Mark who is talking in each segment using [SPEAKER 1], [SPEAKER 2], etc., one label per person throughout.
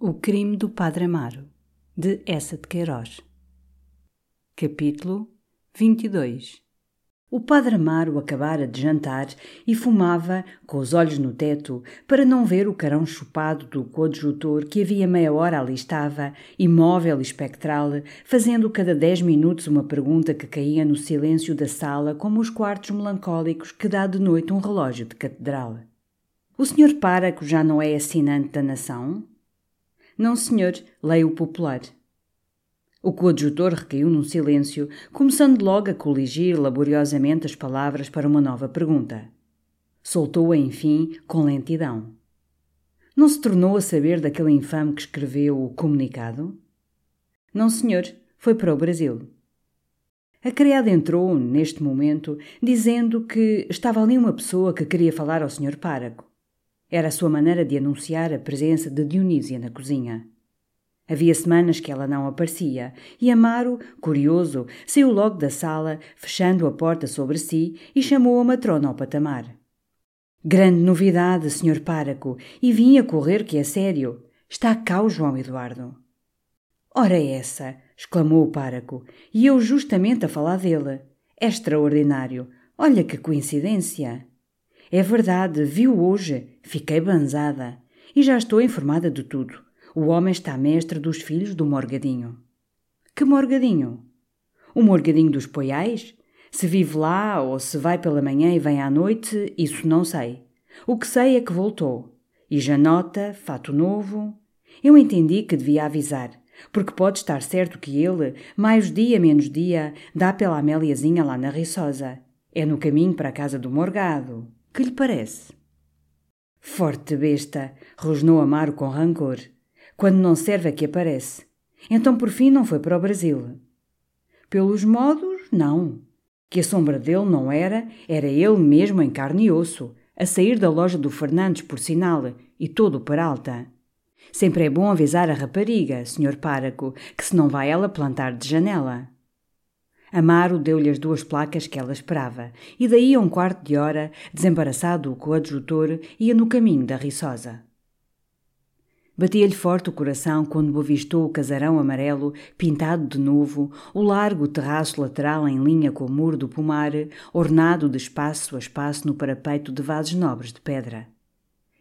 [SPEAKER 1] O crime do Padre Amaro, de Essa de Queiroz. Capítulo 22 O Padre Amaro acabara de jantar e fumava, com os olhos no teto, para não ver o carão chupado do coadjutor que havia meia hora ali estava, imóvel e espectral, fazendo cada dez minutos uma pergunta que caía no silêncio da sala como os quartos melancólicos que dá de noite um relógio de catedral. O senhor Páraco já não é assinante da nação? Não, senhor, leio o popular. O coadjutor recaiu num silêncio, começando logo a coligir laboriosamente as palavras para uma nova pergunta. Soltou-a, enfim, com lentidão. Não se tornou a saber daquele infame que escreveu o comunicado? Não, senhor, foi para o Brasil. A criada entrou, neste momento, dizendo que estava ali uma pessoa que queria falar ao senhor Páraco. Era a sua maneira de anunciar a presença de Dionísia na cozinha. Havia semanas que ela não aparecia, e Amaro, curioso, saiu logo da sala, fechando a porta sobre si, e chamou a matrona ao patamar. Grande novidade, senhor páraco, e vim a correr que é sério. Está cá o João Eduardo. Ora essa, exclamou o páraco, e eu justamente a falar dele. É extraordinário. Olha que coincidência. É verdade, viu hoje. Fiquei banzada. E já estou informada de tudo. O homem está mestre dos filhos do Morgadinho. Que Morgadinho? O Morgadinho dos Poiais? Se vive lá ou se vai pela manhã e vem à noite, isso não sei. O que sei é que voltou. E Janota, fato novo. Eu entendi que devia avisar, porque pode estar certo que ele, mais dia menos dia, dá pela Améliazinha lá na Riçosa. É no caminho para a casa do Morgado. Que lhe parece? Forte besta, rosnou Amaro com rancor. Quando não serve é que aparece. Então por fim não foi para o Brasil. Pelos modos, não. Que a sombra dele não era, era ele mesmo em carne e osso, a sair da loja do Fernandes, por sinal, e todo para alta. Sempre é bom avisar a rapariga, senhor páraco, que se não vai ela plantar de janela. Amaro deu-lhe as duas placas que ela esperava, e daí a um quarto de hora, desembaraçado o coadjutor, ia no caminho da Riçosa. Batia-lhe forte o coração quando avistou o casarão amarelo, pintado de novo, o largo terraço lateral em linha com o muro do pomar, ornado de espaço a espaço no parapeito de vasos nobres de pedra.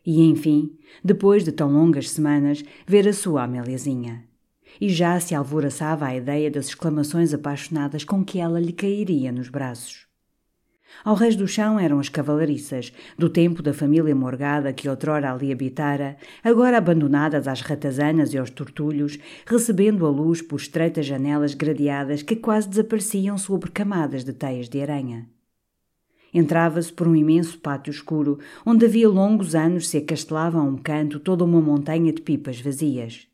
[SPEAKER 1] E, enfim, depois de tão longas semanas, ver a sua Améliazinha. E já se alvoroçava a ideia das exclamações apaixonadas com que ela lhe cairia nos braços. Ao reis do chão eram as cavalariças, do tempo da família Morgada que outrora ali habitara, agora abandonadas às ratazanas e aos tortulhos, recebendo a luz por estreitas janelas gradeadas que quase desapareciam sobre camadas de teias de aranha. Entrava-se por um imenso pátio escuro, onde havia longos anos se acastelava a um canto toda uma montanha de pipas vazias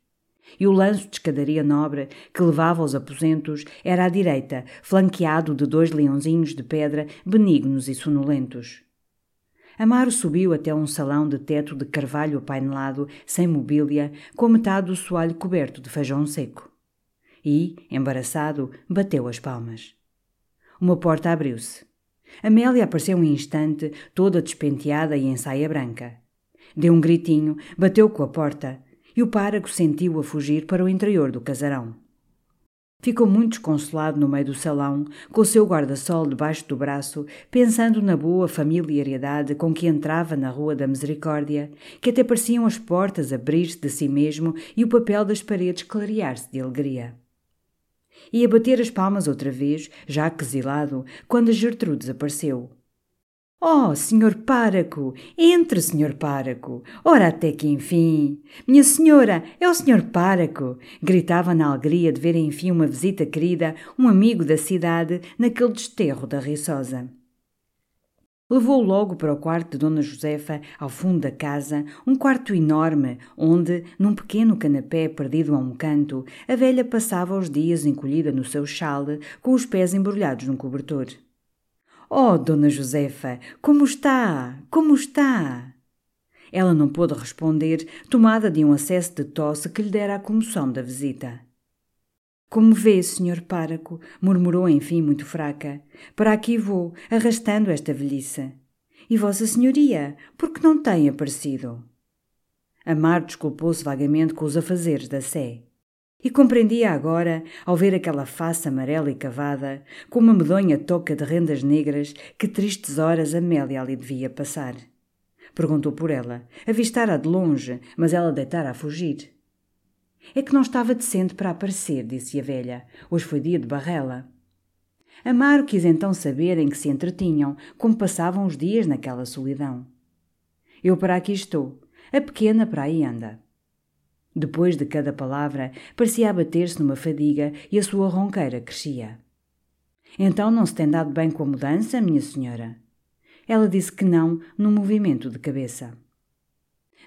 [SPEAKER 1] e o lanço de escadaria nobre que levava aos aposentos era à direita, flanqueado de dois leãozinhos de pedra benignos e sonolentos. Amaro subiu até um salão de teto de carvalho apainelado, sem mobília, com metade do soalho coberto de feijão seco. E, embaraçado, bateu as palmas. Uma porta abriu-se. Amélia apareceu um instante, toda despenteada e em saia branca. Deu um gritinho, bateu com a porta, e o párago sentiu-a fugir para o interior do casarão. Ficou muito desconsolado no meio do salão, com o seu guarda-sol debaixo do braço, pensando na boa familiaridade com que entrava na Rua da Misericórdia, que até pareciam as portas abrir-se de si mesmo e o papel das paredes clarear-se de alegria. Ia bater as palmas outra vez, já quesilado, quando a Gertrudes apareceu. Oh, senhor páraco! Entre, senhor páraco! Ora até que enfim! Minha senhora, é o senhor páraco! Gritava na alegria de ver enfim uma visita querida, um amigo da cidade, naquele desterro da Riçosa. Levou-o logo para o quarto de Dona Josefa, ao fundo da casa, um quarto enorme, onde, num pequeno canapé perdido a um canto, a velha passava os dias encolhida no seu chale, com os pés embrulhados num cobertor. Oh, Dona Josefa, como está? Como está? Ela não pôde responder, tomada de um acesso de tosse que lhe dera a comoção da visita. Como vê, senhor páraco, murmurou enfim muito fraca. Para aqui vou, arrastando esta velhice. E Vossa Senhoria, por que não tem aparecido? Amar desculpou-se vagamente com os afazeres da Sé. E compreendia agora, ao ver aquela face amarela e cavada, com uma medonha toca de rendas negras, que tristes horas Amélia ali devia passar. Perguntou por ela. Avistara de longe, mas ela deitara a fugir. É que não estava decente para aparecer, disse a velha. Hoje foi dia de barrela. Amaro quis então saber em que se entretinham, como passavam os dias naquela solidão. Eu para aqui estou, a pequena para aí anda. Depois de cada palavra, parecia abater-se numa fadiga e a sua ronqueira crescia. Então não se tem dado bem com a mudança, minha senhora? Ela disse que não, num movimento de cabeça.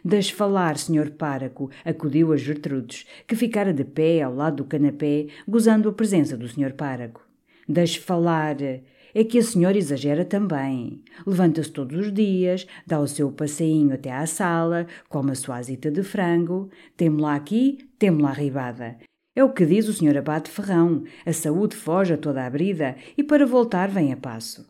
[SPEAKER 1] Deixe falar, senhor páraco, acudiu a Gertrudes, que ficara de pé ao lado do canapé, gozando a presença do senhor páraco. Deixe falar. É que a senhora exagera também. Levanta-se todos os dias, dá o seu passeinho até à sala, come a sua azita de frango, temo-la aqui, temo-la arribada. É o que diz o senhor abate Ferrão, a saúde foge a toda a brida e para voltar vem a passo.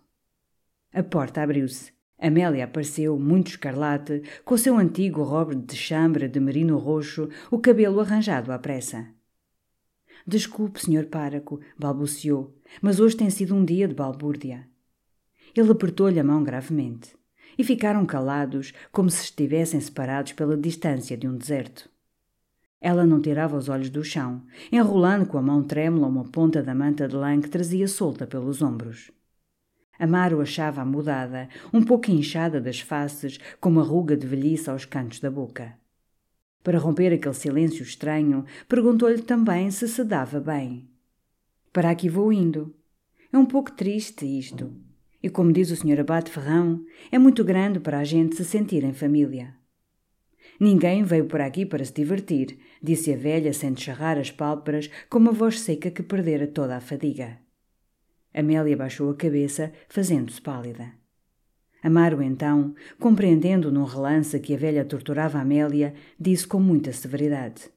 [SPEAKER 1] A porta abriu-se. Amélia apareceu, muito escarlate, com o seu antigo robre de chambre de merino roxo, o cabelo arranjado à pressa. Desculpe, senhor páraco, balbuciou, mas hoje tem sido um dia de balbúrdia. Ele apertou-lhe a mão gravemente. E ficaram calados, como se estivessem separados pela distância de um deserto. Ela não tirava os olhos do chão, enrolando com a mão trêmula uma ponta da manta de lã que trazia solta pelos ombros. Amaro achava-a mudada, um pouco inchada das faces, com uma ruga de velhice aos cantos da boca. Para romper aquele silêncio estranho, perguntou-lhe também se se dava bem. Para aqui vou indo. É um pouco triste isto. E como diz o Sr. Abate Ferrão, é muito grande para a gente se sentir em família. Ninguém veio por aqui para se divertir, disse a velha sem descerrar as pálpebras com uma voz seca que perdera toda a fadiga. Amélia baixou a cabeça, fazendo-se pálida. Amaro, então, compreendendo num relance que a velha torturava Amélia, disse com muita severidade: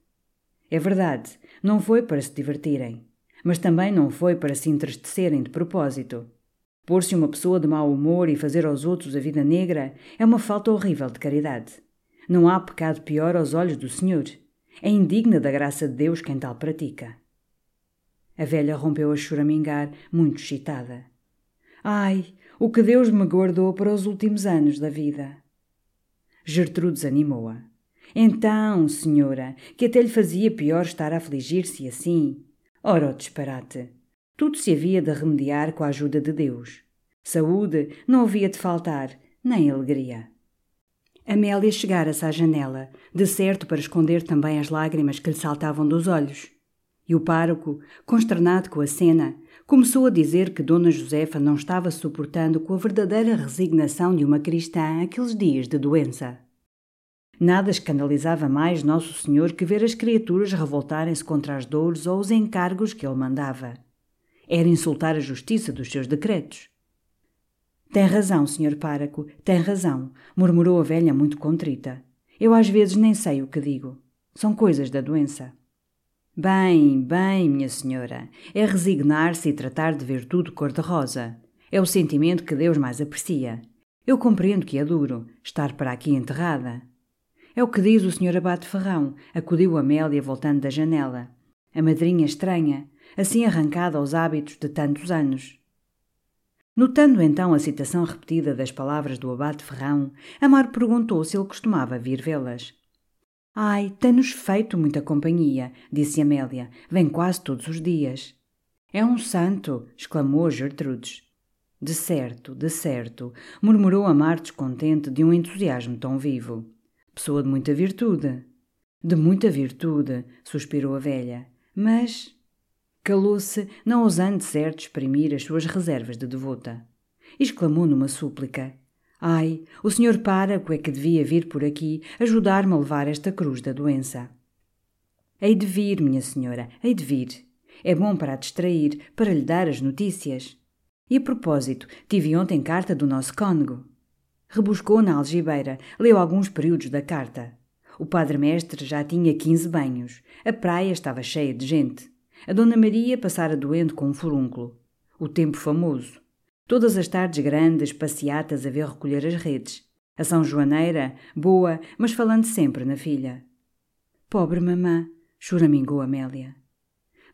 [SPEAKER 1] É verdade, não foi para se divertirem mas também não foi para se entristecerem de propósito. Pôr-se uma pessoa de mau humor e fazer aos outros a vida negra é uma falta horrível de caridade. Não há pecado pior aos olhos do Senhor. É indigna da graça de Deus quem tal pratica. A velha rompeu a choramingar, muito excitada. Ai, o que Deus me guardou para os últimos anos da vida. Gertrudes animou-a. Então, senhora, que até lhe fazia pior estar a afligir-se assim. Ora, o disparate! Tudo se havia de remediar com a ajuda de Deus. Saúde não havia de faltar, nem alegria. Amélia chegara-se à janela, de certo para esconder também as lágrimas que lhe saltavam dos olhos. E o pároco, consternado com a cena, começou a dizer que Dona Josefa não estava suportando com a verdadeira resignação de uma cristã aqueles dias de doença. Nada escandalizava mais Nosso Senhor que ver as criaturas revoltarem-se contra as dores ou os encargos que ele mandava. Era insultar a justiça dos seus decretos. Tem razão, Senhor Páraco, tem razão, murmurou a velha muito contrita. Eu às vezes nem sei o que digo. São coisas da doença. Bem, bem, minha senhora, é resignar-se e tratar de ver tudo cor-de-rosa. É o sentimento que Deus mais aprecia. Eu compreendo que é duro estar para aqui enterrada. É o que diz o Sr. Abate Ferrão, acudiu Amélia voltando da janela. A madrinha estranha. assim arrancada aos hábitos de tantos anos. Notando então a citação repetida das palavras do abate Ferrão, Amaro perguntou se ele costumava vir vê-las. Ai, tem-nos feito muita companhia, disse Amélia. Vem quase todos os dias. É um santo, exclamou Gertrudes. De certo, de certo, murmurou Amar descontente de um entusiasmo tão vivo. Pessoa de muita virtude. De muita virtude, suspirou a velha. Mas. Calou-se, não ousando certo exprimir as suas reservas de devota. Exclamou numa súplica: Ai, o senhor páraco é que devia vir por aqui ajudar-me a levar esta cruz da doença. Hei de vir, minha senhora, hei de vir. É bom para a distrair, para lhe dar as notícias. E a propósito, tive ontem carta do nosso cônego. Rebuscou na algibeira, leu alguns períodos da carta. O padre-mestre já tinha quinze banhos. A praia estava cheia de gente. A Dona Maria passara doente com um furúnculo. O tempo famoso. Todas as tardes grandes, passeatas a ver recolher as redes. A São Joaneira, boa, mas falando sempre na filha. Pobre mamã, choramingou Amélia.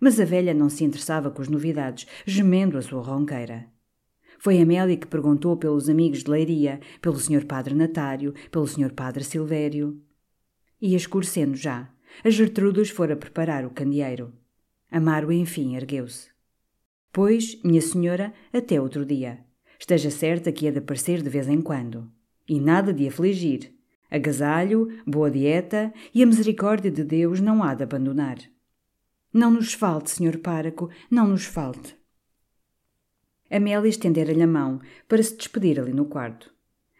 [SPEAKER 1] Mas a velha não se interessava com as novidades, gemendo a sua ronqueira. Foi Amélia que perguntou pelos amigos de Leiria, pelo Sr. Padre Natário, pelo Sr. Padre Silvério. Ia escurecendo já. A Gertrudes fora preparar o candeeiro. Amaro, enfim, ergueu-se. Pois, minha senhora, até outro dia. Esteja certa que é de aparecer de vez em quando. E nada de afligir. Agasalho, boa dieta e a misericórdia de Deus não há de abandonar. Não nos falte, senhor páraco, não nos falte. Amélia estendera-lhe a mão para se despedir ali no quarto.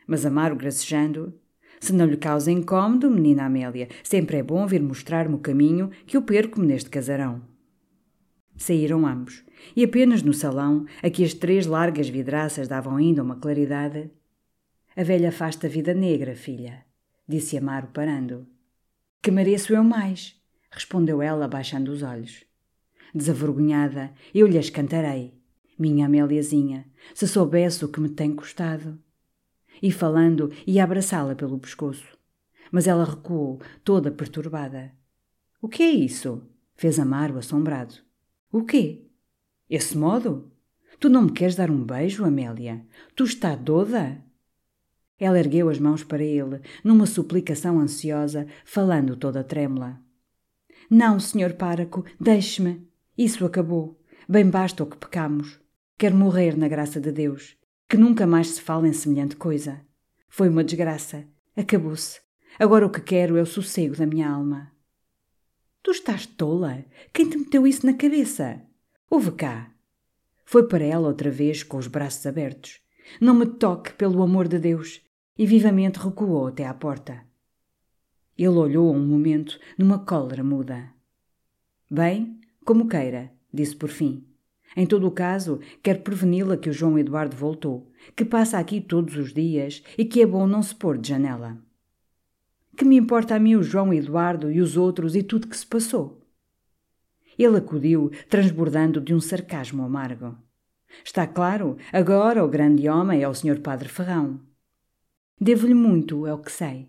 [SPEAKER 1] Mas Amaro, gracejando, se não lhe causa incômodo, menina Amélia, sempre é bom vir mostrar-me o caminho que eu perco-me neste casarão. Saíram ambos, e apenas no salão, a que as três largas vidraças davam ainda uma claridade. A velha afasta a vida negra, filha, disse Amaro parando. Que mereço eu mais? respondeu ela, baixando os olhos. Desavergonhada, eu lhes cantarei. Minha Améliazinha, se soubesse o que me tem custado. E falando, ia abraçá-la pelo pescoço. Mas ela recuou, toda perturbada. O que é isso? fez Amaro assombrado. O quê? Esse modo? Tu não me queres dar um beijo, Amélia? Tu está doda? Ela ergueu as mãos para ele, numa suplicação ansiosa, falando toda trêmula. Não, senhor páraco, deixe-me. Isso acabou. Bem basta o que pecamos. Quero morrer na graça de Deus. Que nunca mais se fale em semelhante coisa. Foi uma desgraça. Acabou-se. Agora o que quero é o sossego da minha alma. Tu estás tola? Quem te meteu isso na cabeça? Ouve cá. Foi para ela outra vez, com os braços abertos. Não me toque, pelo amor de Deus. E vivamente recuou até à porta. Ele olhou um momento, numa cólera muda. Bem, como queira, disse por fim. Em todo o caso, quero preveni-la que o João Eduardo voltou, que passa aqui todos os dias e que é bom não se pôr de janela. Que me importa a mim o João Eduardo e os outros e tudo que se passou? Ele acudiu, transbordando de um sarcasmo amargo. Está claro, agora o grande homem é o Sr. Padre Ferrão. Devo-lhe muito, é o que sei.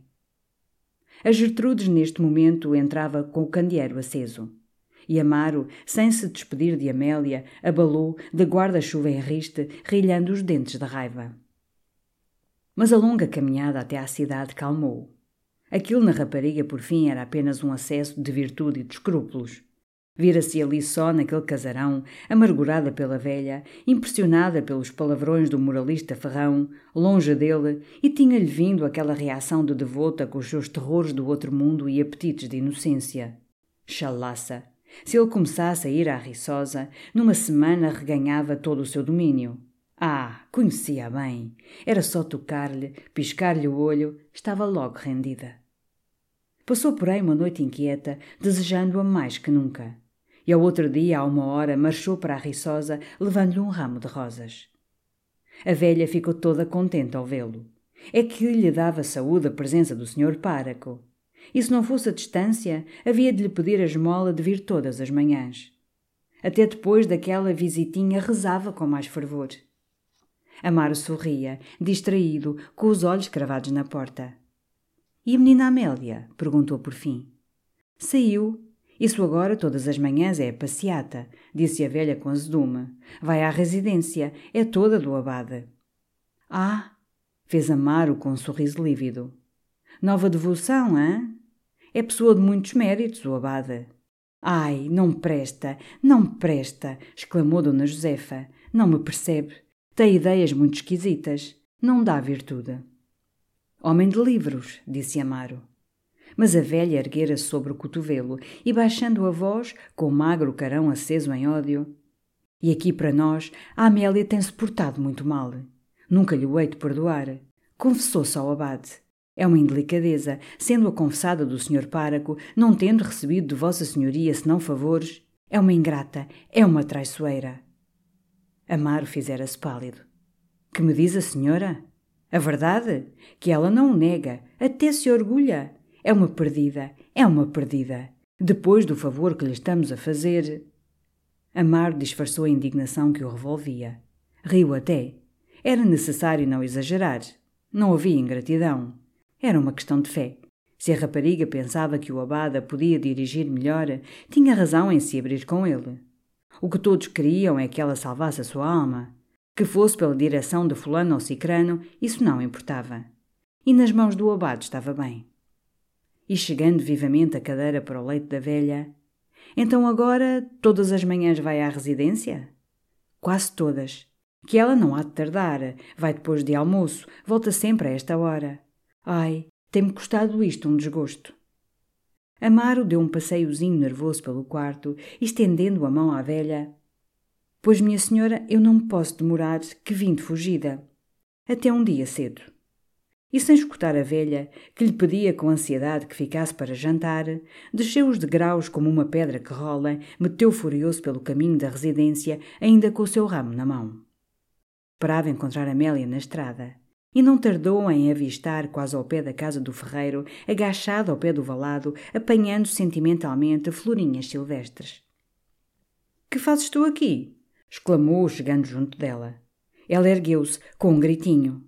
[SPEAKER 1] A Gertrudes, neste momento, entrava com o candeeiro aceso. E Amaro, sem se despedir de Amélia, abalou, de guarda-chuva em riste, rilhando os dentes da raiva. Mas a longa caminhada até à cidade calmou. Aquilo na rapariga, por fim, era apenas um acesso de virtude e de escrúpulos. Vira-se ali só naquele casarão, amargurada pela velha, impressionada pelos palavrões do moralista Ferrão, longe dele, e tinha-lhe vindo aquela reação de devota com os seus terrores do outro mundo e apetites de inocência. Chalaça! Se ele começasse a ir à riçosa, numa semana reganhava todo o seu domínio. Ah, conhecia bem. Era só tocar-lhe, piscar-lhe o olho, estava logo rendida. Passou, porém, uma noite inquieta, desejando-a mais que nunca. E ao outro dia, a uma hora, marchou para a Riçosa, levando-lhe um ramo de rosas. A velha ficou toda contente ao vê-lo. É que lhe dava saúde a presença do senhor páraco. E se não fosse a distância, havia de lhe pedir a esmola de vir todas as manhãs. Até depois daquela visitinha rezava com mais fervor. Amaro sorria, distraído, com os olhos cravados na porta. E a menina Amélia? perguntou por fim. Saiu. Isso agora todas as manhãs é passeata, disse a velha com azedume. Vai à residência, é toda do abade. Ah, fez Amaro com um sorriso lívido. Nova devoção, hã? É pessoa de muitos méritos, o abade. Ai, não presta, não presta, exclamou Dona Josefa. Não me percebe. Tem ideias muito esquisitas. Não dá virtude. Homem de livros, disse Amaro. Mas a velha erguera-se sobre o cotovelo e, baixando a voz, com o magro carão aceso em ódio, e aqui para nós, a Amélia tem-se portado muito mal. Nunca lhe o hei de perdoar. Confessou-se ao abade. É uma indelicadeza, sendo a confessada do Sr. Páraco, não tendo recebido de Vossa Senhoria senão favores. É uma ingrata, é uma traiçoeira. Amaro fizera-se pálido. Que me diz a senhora? A verdade? Que ela não o nega, até se orgulha. É uma perdida, é uma perdida. Depois do favor que lhe estamos a fazer. Amaro disfarçou a indignação que o revolvia. Riu até. Era necessário não exagerar. Não havia ingratidão. Era uma questão de fé. Se a rapariga pensava que o abada podia dirigir melhor, tinha razão em se abrir com ele. O que todos queriam é que ela salvasse a sua alma. Que fosse pela direção de fulano ou cicrano, isso não importava. E nas mãos do abade estava bem. E chegando vivamente a cadeira para o leito da velha, então agora todas as manhãs vai à residência? Quase todas. Que ela não há de tardar, vai depois de almoço, volta sempre a esta hora. Ai, tem-me custado isto um desgosto. Amaro deu um passeiozinho nervoso pelo quarto, estendendo a mão à velha. Pois, minha senhora, eu não me posso demorar, que vim de fugida. Até um dia cedo. E sem escutar a velha, que lhe pedia com ansiedade que ficasse para jantar, desceu os degraus como uma pedra que rola, meteu furioso pelo caminho da residência, ainda com o seu ramo na mão. Esperava encontrar Amélia na estrada e não tardou em avistar, quase ao pé da casa do ferreiro, agachado ao pé do valado, apanhando sentimentalmente florinhas silvestres. Que fazes tu aqui? exclamou, chegando junto dela. Ela ergueu-se, com um gritinho.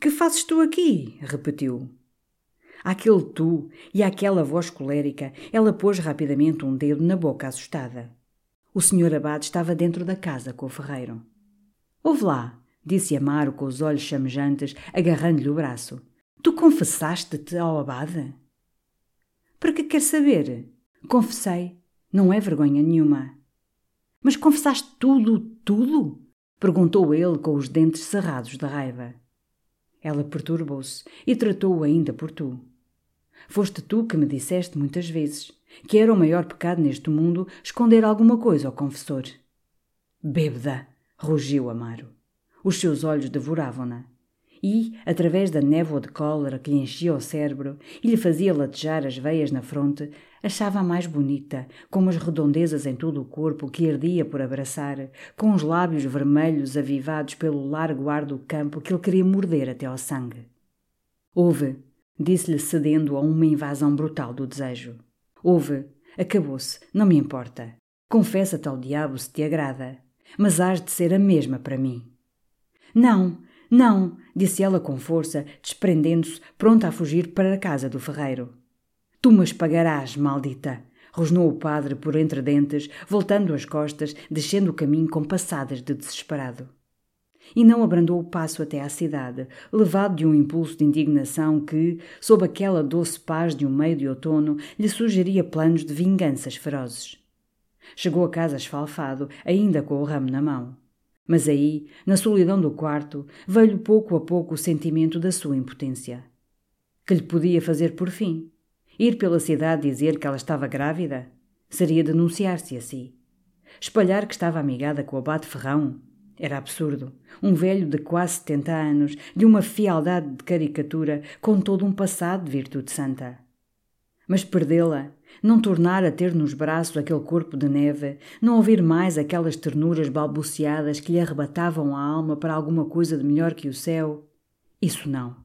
[SPEAKER 1] Que fazes tu aqui? repetiu. Aquele tu e aquela voz colérica, ela pôs rapidamente um dedo na boca assustada. O senhor abade estava dentro da casa com o ferreiro. Ouve lá, disse Amaro com os olhos chamejantes, agarrando-lhe o braço. Tu confessaste-te ao abade? Para que quer saber? Confessei. Não é vergonha nenhuma. Mas confessaste tudo, tudo? Perguntou ele com os dentes cerrados de raiva. Ela perturbou-se e tratou-o ainda por tu. Foste tu que me disseste muitas vezes que era o maior pecado neste mundo esconder alguma coisa ao confessor. Bêbeda! rugiu Amaro. Os seus olhos devoravam-na. E, através da névoa de cólera que lhe enchia o cérebro e lhe fazia latejar as veias na fronte, achava-a mais bonita, com umas redondezas em todo o corpo que ardia por abraçar, com os lábios vermelhos avivados pelo largo ar do campo que ele queria morder até ao sangue. Houve, disse-lhe cedendo a uma invasão brutal do desejo. Houve, acabou-se, não me importa. Confessa-te ao diabo se te agrada, mas hás de ser a mesma para mim. Não, não, disse ela com força, desprendendo-se, pronta a fugir para a casa do ferreiro. Tu me pagarás, maldita! rosnou o padre por entre dentes, voltando as costas, descendo o caminho com passadas de desesperado. E não abrandou o passo até à cidade, levado de um impulso de indignação que, sob aquela doce paz de um meio de outono, lhe sugeria planos de vinganças ferozes. Chegou a casa esfalfado, ainda com o ramo na mão. Mas aí, na solidão do quarto, veio pouco a pouco o sentimento da sua impotência. Que lhe podia fazer por fim? Ir pela cidade dizer que ela estava grávida? Seria denunciar-se a si. Espalhar que estava amigada com o abate Ferrão? Era absurdo. Um velho de quase setenta anos, de uma fialdade de caricatura, com todo um passado de virtude santa. Mas perdê-la, não tornar a ter nos braços aquele corpo de neve, não ouvir mais aquelas ternuras balbuciadas que lhe arrebatavam a alma para alguma coisa de melhor que o céu, isso não.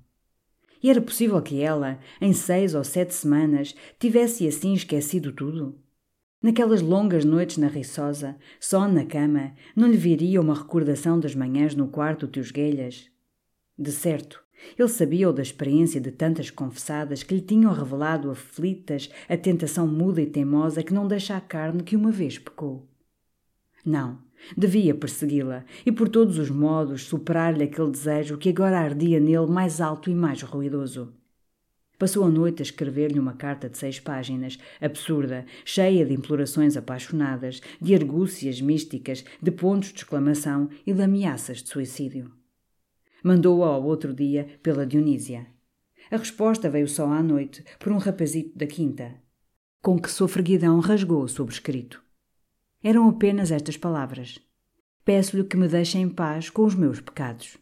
[SPEAKER 1] E era possível que ela, em seis ou sete semanas, tivesse assim esquecido tudo? Naquelas longas noites na riçosa, só na cama, não lhe viria uma recordação das manhãs no quarto de os guelhas? De certo, Ele sabia-o da experiência de tantas confessadas que lhe tinham revelado aflitas a tentação muda e teimosa que não deixa a carne que uma vez pecou. Não, devia persegui-la e por todos os modos superar-lhe aquele desejo que agora ardia nele mais alto e mais ruidoso. Passou a noite a escrever-lhe uma carta de seis páginas, absurda, cheia de implorações apaixonadas, de argúcias místicas, de pontos de exclamação e de ameaças de suicídio. Mandou-a ao outro dia pela Dionísia. A resposta veio só à noite, por um rapazito da quinta, com que sofreguidão rasgou o sobrescrito. Eram apenas estas palavras: Peço-lhe que me deixe em paz com os meus pecados.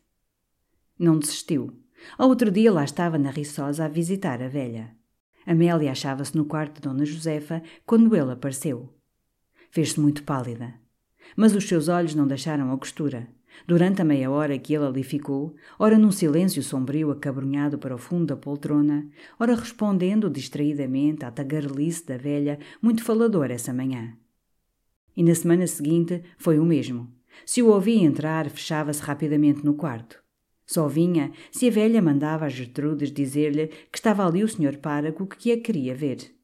[SPEAKER 1] Não desistiu. Ao outro dia lá estava na Riçosa a visitar a velha. Amélia achava-se no quarto de Dona Josefa quando ele apareceu. Fez-se muito pálida. Mas os seus olhos não deixaram a costura. Durante a meia hora que ele ali ficou, ora num silêncio sombrio acabrunhado para o fundo da poltrona, ora respondendo distraidamente à tagarelice da velha, muito faladora essa manhã. E na semana seguinte foi o mesmo. Se o ouvia entrar, fechava-se rapidamente no quarto. Só vinha se a velha mandava a Gertrudes dizer-lhe que estava ali o senhor párago que a queria ver.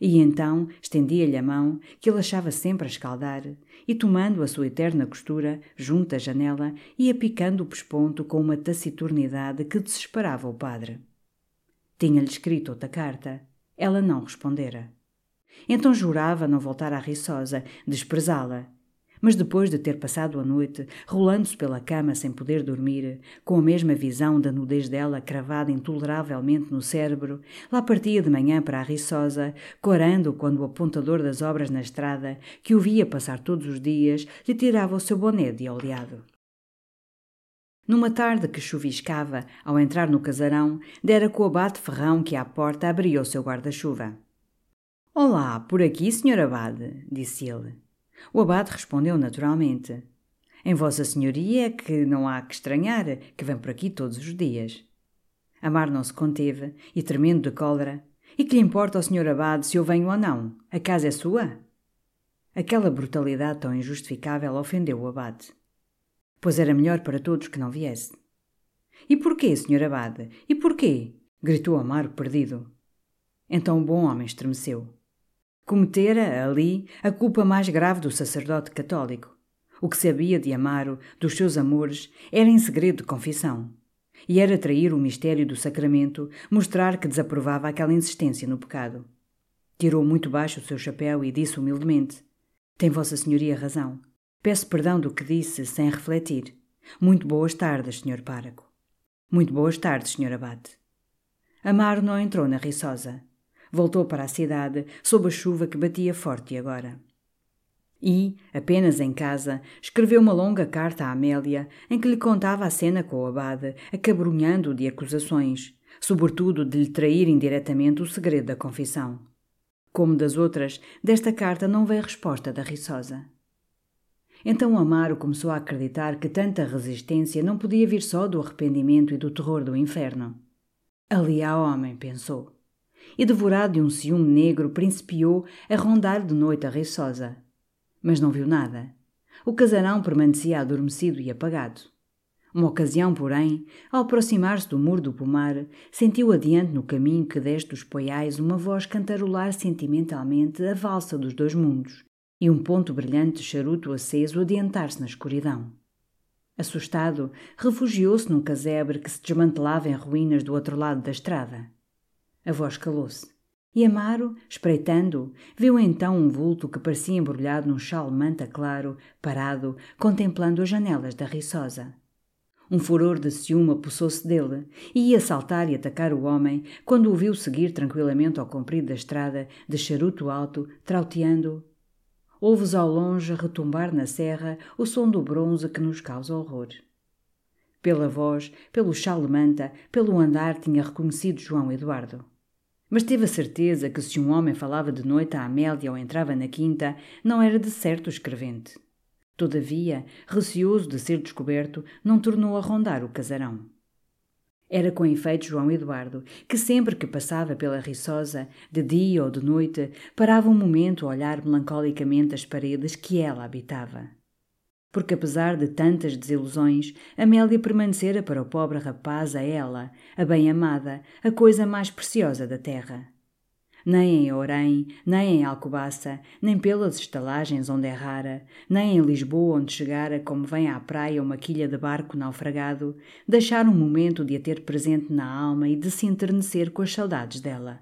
[SPEAKER 1] E então estendia-lhe a mão, que ele achava sempre a escaldar, e tomando a sua eterna costura, junto à janela, ia picando o pesponto com uma taciturnidade que desesperava o padre. Tinha-lhe escrito outra carta. Ela não respondera. Então jurava não voltar à Riçosa, desprezá-la, mas depois de ter passado a noite, rolando-se pela cama sem poder dormir, com a mesma visão da nudez dela cravada intoleravelmente no cérebro, lá partia de manhã para a Riçosa, corando quando o apontador das obras na estrada, que o via passar todos os dias, lhe tirava o seu boné de oleado. Numa tarde que chuviscava, ao entrar no casarão, dera com o abate ferrão que à porta abria o seu guarda-chuva. Olá, por aqui, senhor abade, disse ele. O abade respondeu naturalmente: Em Vossa Senhoria é que não há que estranhar, que vem por aqui todos os dias. Amar não se conteve, e tremendo de cólera: E que lhe importa ao senhor abade se eu venho ou não? A casa é sua? Aquela brutalidade tão injustificável ofendeu o abade. Pois era melhor para todos que não viesse. E porquê, senhor abade? E porquê? gritou Amaro perdido. Então o bom homem estremeceu. Cometera, ali, a culpa mais grave do sacerdote católico. O que sabia de Amaro, dos seus amores, era em segredo de confissão. E era trair o mistério do sacramento, mostrar que desaprovava aquela insistência no pecado. Tirou muito baixo o seu chapéu e disse humildemente: Tem Vossa Senhoria razão. Peço perdão do que disse sem refletir. Muito boas tardes, Senhor Páraco. Muito boas tardes, Senhor Abate. Amaro não entrou na Riçosa. Voltou para a cidade, sob a chuva que batia forte agora. E, apenas em casa, escreveu uma longa carta à Amélia em que lhe contava a cena com o abade, acabrunhando-o de acusações, sobretudo de lhe trair indiretamente o segredo da confissão. Como das outras, desta carta não veio resposta da Riçosa. Então Amaro começou a acreditar que tanta resistência não podia vir só do arrependimento e do terror do inferno. Ali há homem, pensou e, devorado de um ciúme negro, principiou a rondar de noite a Reiçosa. Mas não viu nada. O casarão permanecia adormecido e apagado. Uma ocasião, porém, ao aproximar-se do muro do pomar, sentiu adiante no caminho que desce dos poiais uma voz cantarolar sentimentalmente a valsa dos dois mundos e um ponto brilhante de charuto aceso adiantar-se na escuridão. Assustado, refugiou-se num casebre que se desmantelava em ruínas do outro lado da estrada. A voz calou-se. E Amaro, espreitando, viu então um vulto que parecia embrulhado num chal manta claro, parado, contemplando as janelas da Riçosa. Um furor de ciúme apossou-se dele e ia saltar e atacar o homem quando o viu seguir tranquilamente ao comprido da estrada, de charuto alto, trauteando. Ouve-os ao longe retumbar na serra o som do bronze que nos causa horror. Pela voz, pelo chale manta, pelo andar tinha reconhecido João Eduardo. Mas teve a certeza que se um homem falava de noite à Amélia ou entrava na quinta, não era de certo o escrevente. Todavia, receoso de ser descoberto, não tornou a rondar o casarão. Era com efeito João Eduardo, que sempre que passava pela Riçosa, de dia ou de noite, parava um momento a olhar melancolicamente as paredes que ela habitava. Porque apesar de tantas desilusões, Amélia permanecera para o pobre rapaz a ela, a bem-amada, a coisa mais preciosa da terra. Nem em Orém, nem em Alcobaça, nem pelas estalagens onde errara, nem em Lisboa onde chegara como vem à praia uma quilha de barco naufragado, deixar um momento de a ter presente na alma e de se enternecer com as saudades dela.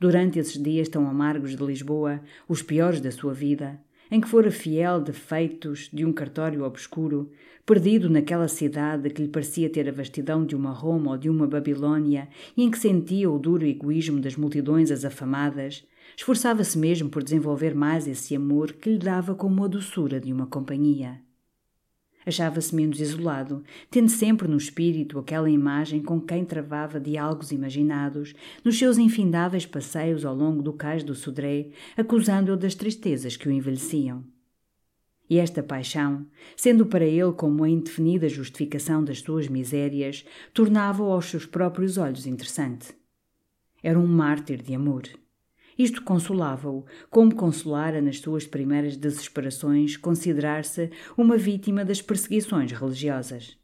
[SPEAKER 1] Durante esses dias tão amargos de Lisboa, os piores da sua vida, em que fora fiel de feitos de um cartório obscuro, perdido naquela cidade que lhe parecia ter a vastidão de uma Roma ou de uma Babilônia e em que sentia o duro egoísmo das multidões as afamadas, esforçava-se mesmo por desenvolver mais esse amor que lhe dava como a doçura de uma companhia. Achava-se menos isolado, tendo sempre no espírito aquela imagem com quem travava diálogos imaginados, nos seus infindáveis passeios ao longo do cais do Sodré, acusando-o das tristezas que o envelheciam. E esta paixão, sendo para ele como a indefinida justificação das suas misérias, tornava-o aos seus próprios olhos interessante. Era um mártir de amor. Isto consolava-o, como consolara nas suas primeiras desesperações considerar-se uma vítima das perseguições religiosas.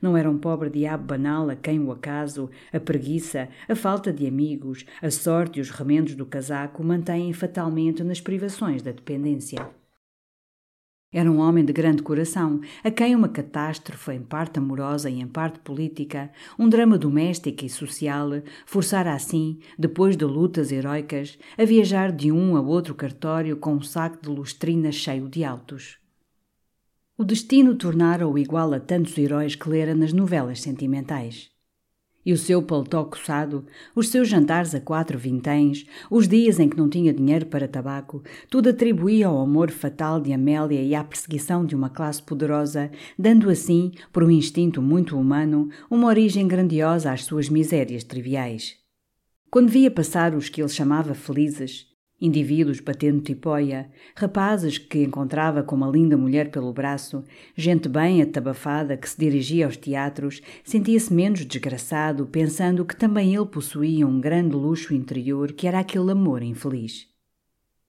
[SPEAKER 1] Não era um pobre diabo banal a quem o acaso, a preguiça, a falta de amigos, a sorte e os remendos do casaco mantêm fatalmente nas privações da dependência. Era um homem de grande coração, a quem uma catástrofe, em parte amorosa e em parte política, um drama doméstico e social, forçara assim, depois de lutas heroicas, a viajar de um a outro cartório com um saco de lustrina cheio de autos. O destino tornara-o igual a tantos heróis que lera nas novelas sentimentais. E o seu paletó coçado, os seus jantares a quatro vinténs, os dias em que não tinha dinheiro para tabaco, tudo atribuía ao amor fatal de Amélia e à perseguição de uma classe poderosa, dando assim, por um instinto muito humano, uma origem grandiosa às suas misérias triviais. Quando via passar os que ele chamava felizes, indivíduos batendo tipóia, rapazes que encontrava com uma linda mulher pelo braço, gente bem atabafada que se dirigia aos teatros, sentia-se menos desgraçado, pensando que também ele possuía um grande luxo interior que era aquele amor infeliz.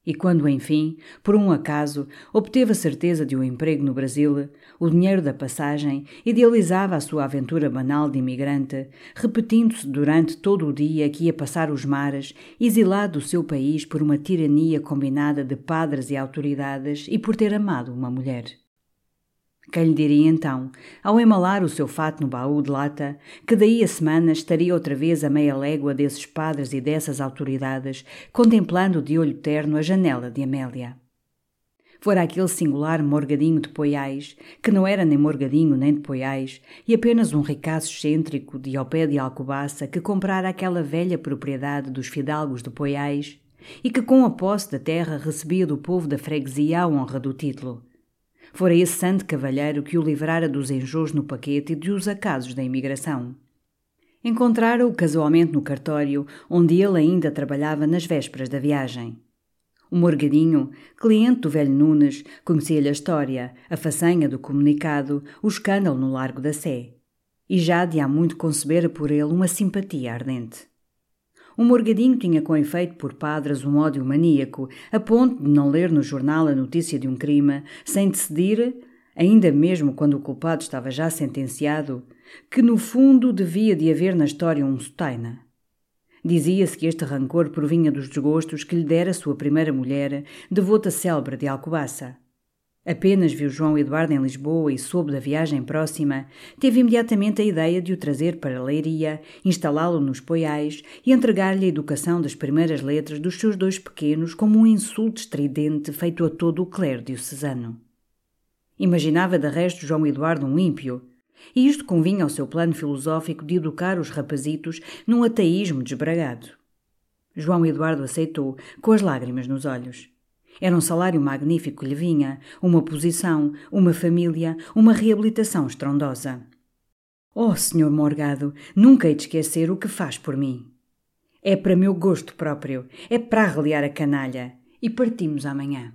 [SPEAKER 1] E quando, enfim, por um acaso, obteve a certeza de um emprego no Brasil, o dinheiro da passagem, idealizava a sua aventura banal de imigrante, repetindo-se durante todo o dia que ia passar os mares, exilado do seu país por uma tirania combinada de padres e autoridades e por ter amado uma mulher. Quem lhe diria então, ao emalar o seu fato no baú de lata, que daí a semanas estaria outra vez a meia légua desses padres e dessas autoridades, contemplando de olho terno a janela de Amélia? Fora aquele singular morgadinho de Poiais, que não era nem morgadinho nem de Poiais, e apenas um ricaço excêntrico de ao pé de Alcobaça que comprara aquela velha propriedade dos fidalgos de Poiais e que com a posse da terra recebia do povo da freguesia a honra do título Fora esse santo cavalheiro que o livrara dos enjôos no paquete e dos acasos da imigração. Encontrara-o casualmente no cartório, onde ele ainda trabalhava nas vésperas da viagem. O Morgadinho, cliente do velho Nunes, conhecia-lhe a história, a façanha do comunicado, o escândalo no Largo da Sé. E já de há muito concebera por ele uma simpatia ardente. O Morgadinho tinha com efeito por padres um ódio maníaco, a ponto de não ler no jornal a notícia de um crime, sem decidir, ainda mesmo quando o culpado estava já sentenciado, que no fundo devia de haver na história um Sotaina. Dizia-se que este rancor provinha dos desgostos que lhe dera sua primeira mulher, devota célebre de Alcobaça. Apenas viu João Eduardo em Lisboa e soube da viagem próxima, teve imediatamente a ideia de o trazer para Leiria, instalá-lo nos Poiais e entregar-lhe a educação das primeiras letras dos seus dois pequenos como um insulto estridente feito a todo o clero diocesano. Imaginava de resto João Eduardo um ímpio, e isto convinha ao seu plano filosófico de educar os rapazitos num ateísmo desbragado. João Eduardo aceitou, com as lágrimas nos olhos. Era um salário magnífico que lhe vinha, uma posição, uma família, uma reabilitação estrondosa. Oh, senhor Morgado, nunca hei de esquecer o que faz por mim. É para meu gosto próprio, é para arreliar a canalha. E partimos amanhã.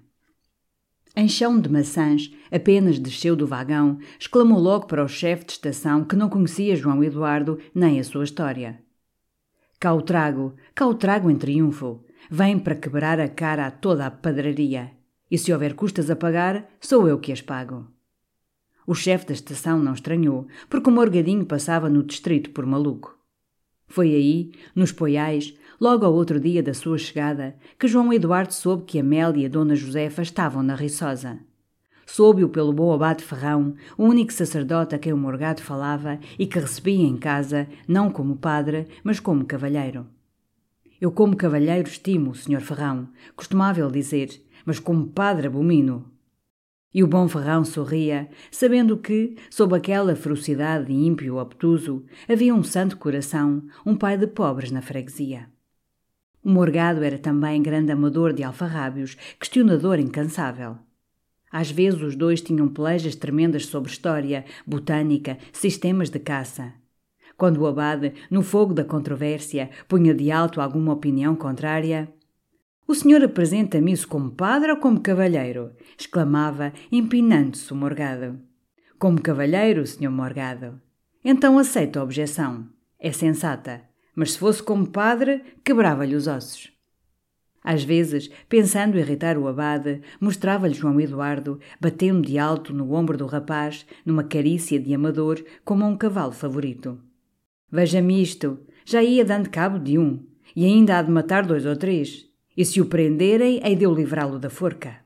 [SPEAKER 1] Em chão de maçãs, apenas desceu do vagão, exclamou logo para o chefe de estação que não conhecia João Eduardo nem a sua história. Cá o trago, cá o trago em triunfo. Vem para quebrar a cara a toda a padraria. E se houver custas a pagar, sou eu que as pago. O chefe da estação não estranhou, porque o Morgadinho passava no distrito por maluco. Foi aí, nos Poiais, logo ao outro dia da sua chegada, que João Eduardo soube que Amélia e Dona Josefa estavam na Riçosa. Soube-o pelo bom abade Ferrão, o único sacerdote a quem o Morgado falava e que recebia em casa, não como padre, mas como cavalheiro. Eu como cavalheiro estimo, Sr. Ferrão, costumava ele dizer, mas como padre abomino. E o bom Ferrão sorria, sabendo que, sob aquela ferocidade de ímpio obtuso, havia um santo coração, um pai de pobres na freguesia. O Morgado era também grande amador de alfarrábios, questionador incansável. Às vezes os dois tinham pelejas tremendas sobre história, botânica, sistemas de caça. Quando o abade, no fogo da controvérsia, punha de alto alguma opinião contrária, o senhor apresenta-me isso como padre ou como cavalheiro? exclamava, empinando-se o morgado. Como cavalheiro, senhor morgado. Então aceito a objeção. É sensata. Mas se fosse como padre, quebrava-lhe os ossos. Às vezes, pensando irritar o abade, mostrava-lhe João Eduardo, batendo de alto no ombro do rapaz, numa carícia de amador, como um cavalo favorito. Veja-me isto, já ia dando cabo de um, e ainda há de matar dois ou três e se o prenderem, hei de eu livrá-lo da forca.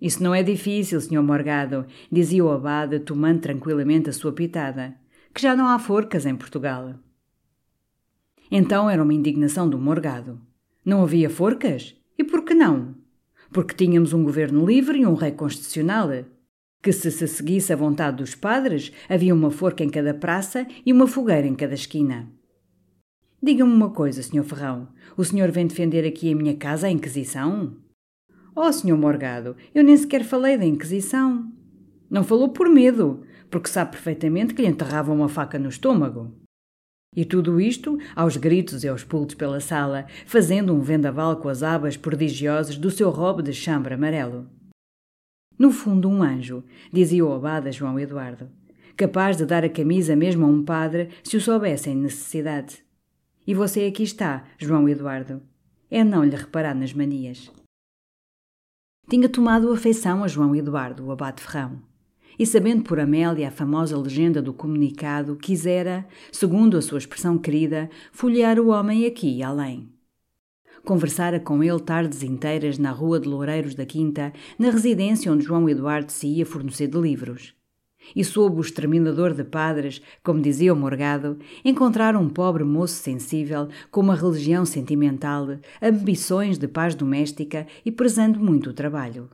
[SPEAKER 1] Isso não é difícil, Sr. Morgado, dizia o abade, tomando tranquilamente a sua pitada, que já não há forcas em Portugal. Então era uma indignação do Morgado. Não havia forcas? E por que não? Porque tínhamos um governo livre e um rei constitucional. Que se se seguisse a vontade dos padres, havia uma forca em cada praça e uma fogueira em cada esquina. Diga-me uma coisa, Sr. Ferrão. O senhor vem defender aqui em minha casa a Inquisição? Oh, Sr. Morgado, eu nem sequer falei da Inquisição. Não falou por medo, porque sabe perfeitamente que lhe enterrava uma faca no estômago. E tudo isto aos gritos e aos pulos pela sala, fazendo um vendaval com as abas prodigiosas do seu robe de chambre amarelo. No fundo, um anjo, dizia o abade João Eduardo, capaz de dar a camisa mesmo a um padre se o soubesse em necessidade. E você aqui está, João Eduardo. É não lhe reparar nas manias. Tinha tomado afeição a João Eduardo, o abate Ferrão. E sabendo por Amélia a famosa legenda do comunicado, quisera, segundo a sua expressão querida, folhear o homem aqui e além. Conversara com ele tardes inteiras na rua de Loureiros da Quinta, na residência onde João Eduardo se ia fornecer de livros e soube o exterminador de padres, como dizia o Morgado, encontrar um pobre moço sensível, com uma religião sentimental, ambições de paz doméstica e prezando muito o trabalho.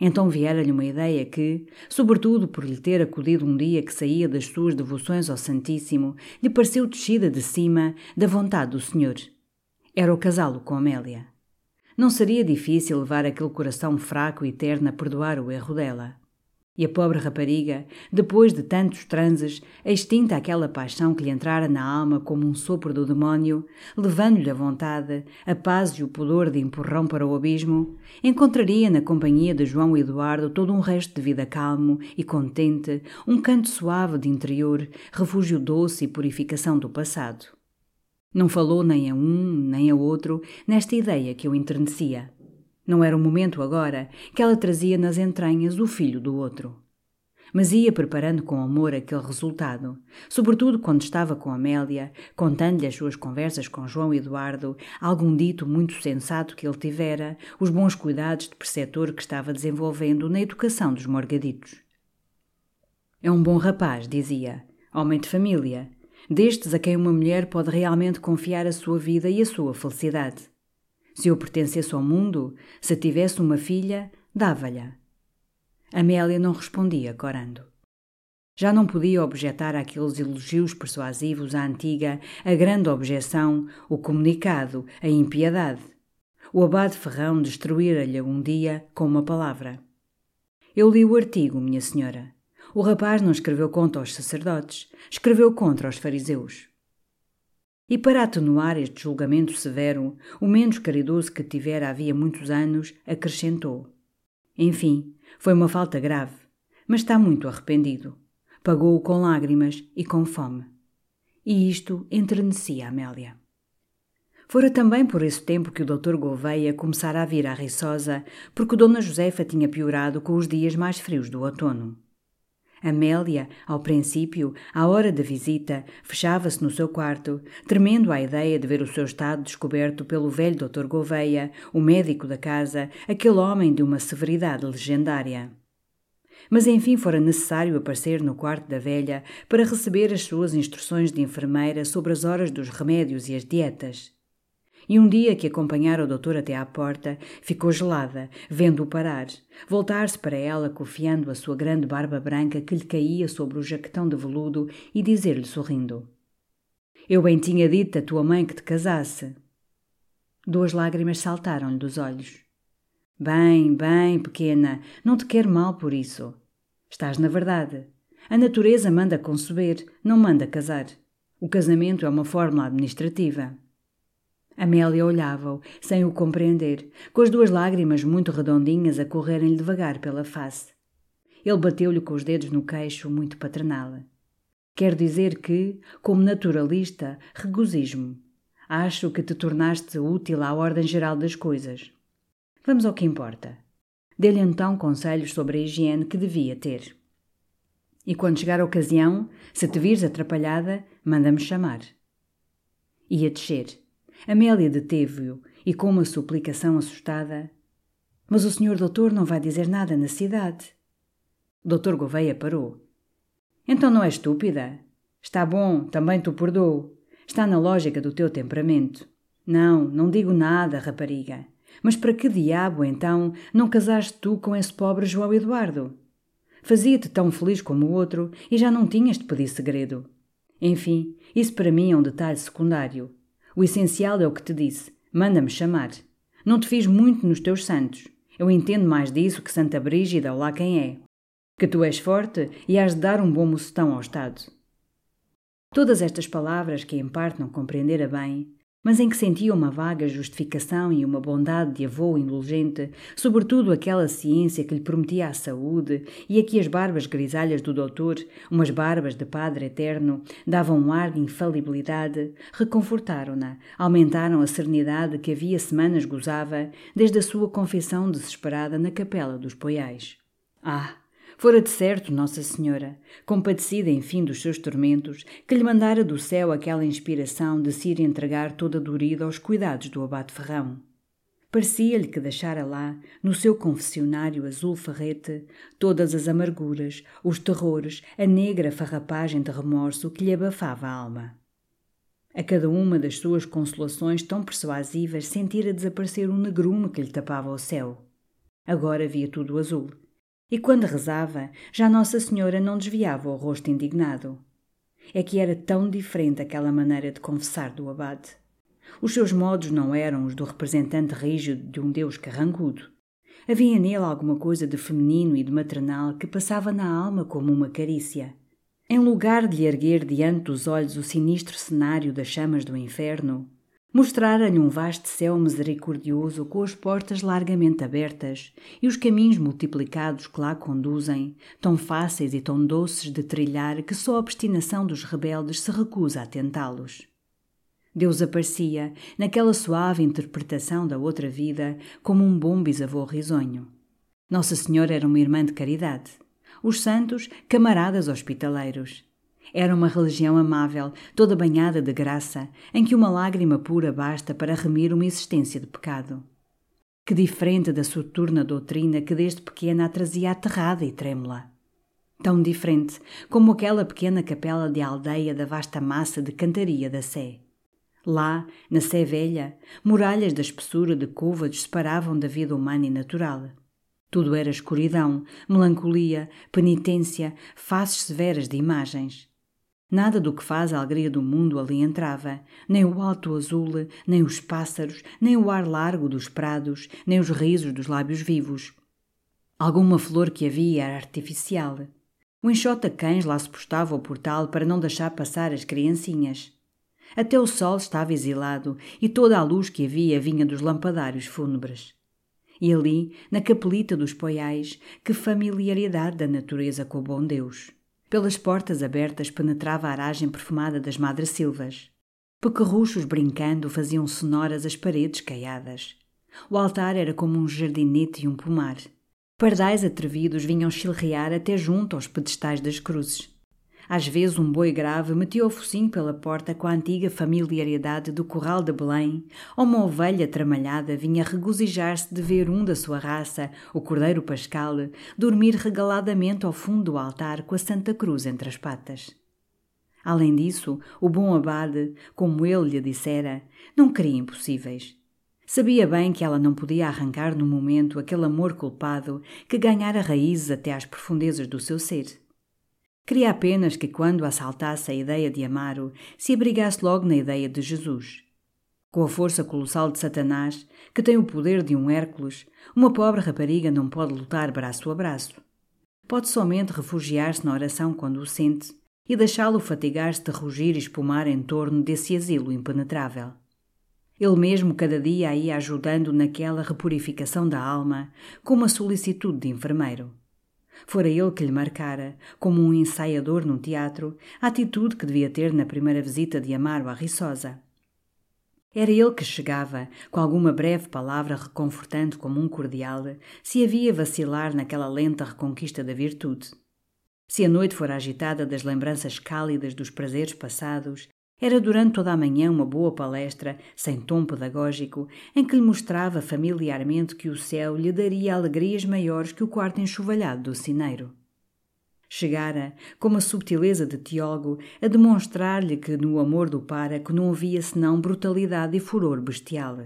[SPEAKER 1] Então viera-lhe uma ideia que, sobretudo por lhe ter acudido um dia que saía das suas devoções ao Santíssimo, lhe pareceu descida de cima da vontade do Senhor. Era o casá-lo com Amélia. Não seria difícil levar aquele coração fraco e terno a perdoar o erro dela. E a pobre rapariga, depois de tantos transes, extinta aquela paixão que lhe entrara na alma como um sopro do demónio, levando-lhe a vontade, a paz e o pudor de empurrão para o abismo, encontraria na companhia de João Eduardo todo um resto de vida calmo e contente, um canto suave de interior, refúgio doce e purificação do passado. Não falou nem a um, nem a outro, nesta ideia que o enternecia. Não era o momento agora que ela trazia nas entranhas o filho do outro. Mas ia preparando com amor aquele resultado, sobretudo quando estava com Amélia, contando-lhe as suas conversas com João Eduardo, algum dito muito sensato que ele tivera, os bons cuidados de preceptor que estava desenvolvendo na educação dos morgaditos. É um bom rapaz, dizia, homem de família, destes a quem uma mulher pode realmente confiar a sua vida e a sua felicidade. Se eu pertencesse ao mundo, se tivesse uma filha, dava-lhe. Amélia não respondia, corando. Já não podia objetar aqueles elogios persuasivos à antiga, a grande objeção, o comunicado, a impiedade. O abade Ferrão destruíra-lhe um dia com uma palavra. Eu li o artigo, minha senhora. O rapaz não escreveu contra os sacerdotes, escreveu contra os fariseus. E para atenuar este julgamento severo, o menos caridoso que tivera havia muitos anos, acrescentou: Enfim, foi uma falta grave, mas está muito arrependido. Pagou-o com lágrimas e com fome. E isto enternecia Amélia. Fora também por esse tempo que o Dr. Gouveia começara a vir à Riçosa, porque Dona Josefa tinha piorado com os dias mais frios do outono. Amélia, ao princípio, à hora da visita, fechava-se no seu quarto, tremendo à ideia de ver o seu estado descoberto pelo velho Dr. Gouveia, o médico da casa, aquele homem de uma severidade legendária. Mas enfim fora necessário aparecer no quarto da velha para receber as suas instruções de enfermeira sobre as horas dos remédios e as dietas. E um dia que acompanhara o doutor até à porta, ficou gelada, vendo-o parar, voltar-se para ela, cofiando a sua grande barba branca que lhe caía sobre o jaquetão de veludo e dizer-lhe sorrindo: Eu bem tinha dito à tua mãe que te casasse. Duas lágrimas saltaram-lhe dos olhos. Bem, bem, pequena, não te quero mal por isso. Estás na verdade. A natureza manda conceber, não manda casar. O casamento é uma fórmula administrativa. Amélia olhava-o, sem o compreender, com as duas lágrimas muito redondinhas a correrem-lhe devagar pela face. Ele bateu-lhe com os dedos no queixo, muito paternal. Quer dizer que, como naturalista, regozijo-me. Acho que te tornaste útil à ordem geral das coisas. Vamos ao que importa. Dê-lhe então conselhos sobre a higiene que devia ter. E quando chegar a ocasião, se te vires atrapalhada, manda-me chamar. Ia descer. Amélia deteve-o e, com uma suplicação assustada, Mas o senhor doutor não vai dizer nada na cidade. Doutor Gouveia parou. Então não é estúpida? Está bom, também te perdoo. Está na lógica do teu temperamento. Não, não digo nada, rapariga. Mas para que diabo, então, não casaste tu com esse pobre João Eduardo? Fazia-te tão feliz como o outro e já não tinhas de pedir segredo. Enfim, isso para mim é um detalhe secundário. O essencial é o que te disse. Manda-me chamar. Não te fiz muito nos teus santos. Eu entendo mais disso que Santa Brígida ou lá quem é. Que tu és forte e has de dar um bom mocetão ao Estado. Todas estas palavras, que em parte não compreendera bem, mas em que sentia uma vaga justificação e uma bondade de avô indulgente, sobretudo aquela ciência que lhe prometia a saúde e a que as barbas grisalhas do doutor, umas barbas de Padre Eterno, davam um ar de infalibilidade, reconfortaram-na, aumentaram a serenidade que havia semanas gozava desde a sua confissão desesperada na capela dos Poiais. Ah, Fora de certo Nossa Senhora, compadecida enfim dos seus tormentos, que lhe mandara do céu aquela inspiração de se ir entregar toda dorida aos cuidados do abate Ferrão. Parecia-lhe que deixara lá, no seu confessionário azul ferrete, todas as amarguras, os terrores, a negra farrapagem de remorso que lhe abafava a alma. A cada uma das suas consolações tão persuasivas sentira desaparecer um negrume que lhe tapava o céu. Agora via tudo azul e quando rezava, já Nossa Senhora não desviava o rosto indignado. É que era tão diferente aquela maneira de confessar do abade. Os seus modos não eram os do representante rígido de um Deus carrancudo. Havia nele alguma coisa de feminino e de maternal que passava na alma como uma carícia. Em lugar de lhe erguer diante dos olhos o sinistro cenário das chamas do inferno, Mostrara-lhe um vasto céu misericordioso com as portas largamente abertas e os caminhos multiplicados que lá conduzem, tão fáceis e tão doces de trilhar que só a obstinação dos rebeldes se recusa a tentá-los. Deus aparecia, naquela suave interpretação da outra vida, como um bom bisavô risonho. Nossa Senhora era uma irmã de caridade. Os santos, camaradas hospitaleiros. Era uma religião amável, toda banhada de graça, em que uma lágrima pura basta para remir uma existência de pecado. Que diferente da soturna doutrina que desde pequena a trazia aterrada e trêmula. Tão diferente como aquela pequena capela de aldeia da vasta massa de cantaria da Sé. Lá, na Sé Velha, muralhas da espessura de côvados separavam da vida humana e natural. Tudo era escuridão, melancolia, penitência, faces severas de imagens. Nada do que faz a alegria do mundo ali entrava, nem o alto azul, nem os pássaros, nem o ar largo dos prados, nem os risos dos lábios vivos. Alguma flor que havia era artificial. O enxota-cães lá se postava ao portal para não deixar passar as criancinhas. Até o sol estava exilado e toda a luz que havia vinha dos lampadários fúnebres. E ali, na capelita dos poiais, que familiaridade da natureza com o bom Deus. Pelas portas abertas penetrava a aragem perfumada das madressilvas. Pequerruchos brincando faziam sonoras as paredes caiadas. O altar era como um jardinete e um pomar. Pardais atrevidos vinham chilrear até junto aos pedestais das cruzes. Às vezes um boi grave metia o focinho pela porta com a antiga familiaridade do curral de Belém, ou uma ovelha tramalhada vinha regozijar-se de ver um da sua raça, o Cordeiro Pascal, dormir regaladamente ao fundo do altar com a Santa Cruz entre as patas. Além disso, o bom abade, como ele lhe dissera, não queria impossíveis. Sabia bem que ela não podia arrancar no momento aquele amor culpado que ganhara raízes até às profundezas do seu ser. Queria apenas que, quando assaltasse a ideia de Amaro, se abrigasse logo na ideia de Jesus. Com a força colossal de Satanás, que tem o poder de um Hércules, uma pobre rapariga não pode lutar braço a braço. Pode somente refugiar-se na oração quando o sente e deixá-lo fatigar-se de rugir e espumar em torno desse asilo impenetrável. Ele mesmo cada dia ia ajudando naquela repurificação da alma, com uma solicitude de enfermeiro. Fora ele que lhe marcara, como um ensaiador num teatro, a atitude que devia ter na primeira visita de Amaro à Riçosa. Era ele que chegava, com alguma breve palavra reconfortante como um cordial, se havia vacilar naquela lenta reconquista da virtude. Se a noite fora agitada das lembranças cálidas dos prazeres passados, era durante toda a manhã uma boa palestra, sem tom pedagógico, em que lhe mostrava familiarmente que o céu lhe daria alegrias maiores que o quarto enxovalhado do cineiro. Chegara, com uma subtileza de teólogo, a demonstrar-lhe que no amor do páraco não havia senão brutalidade e furor bestial.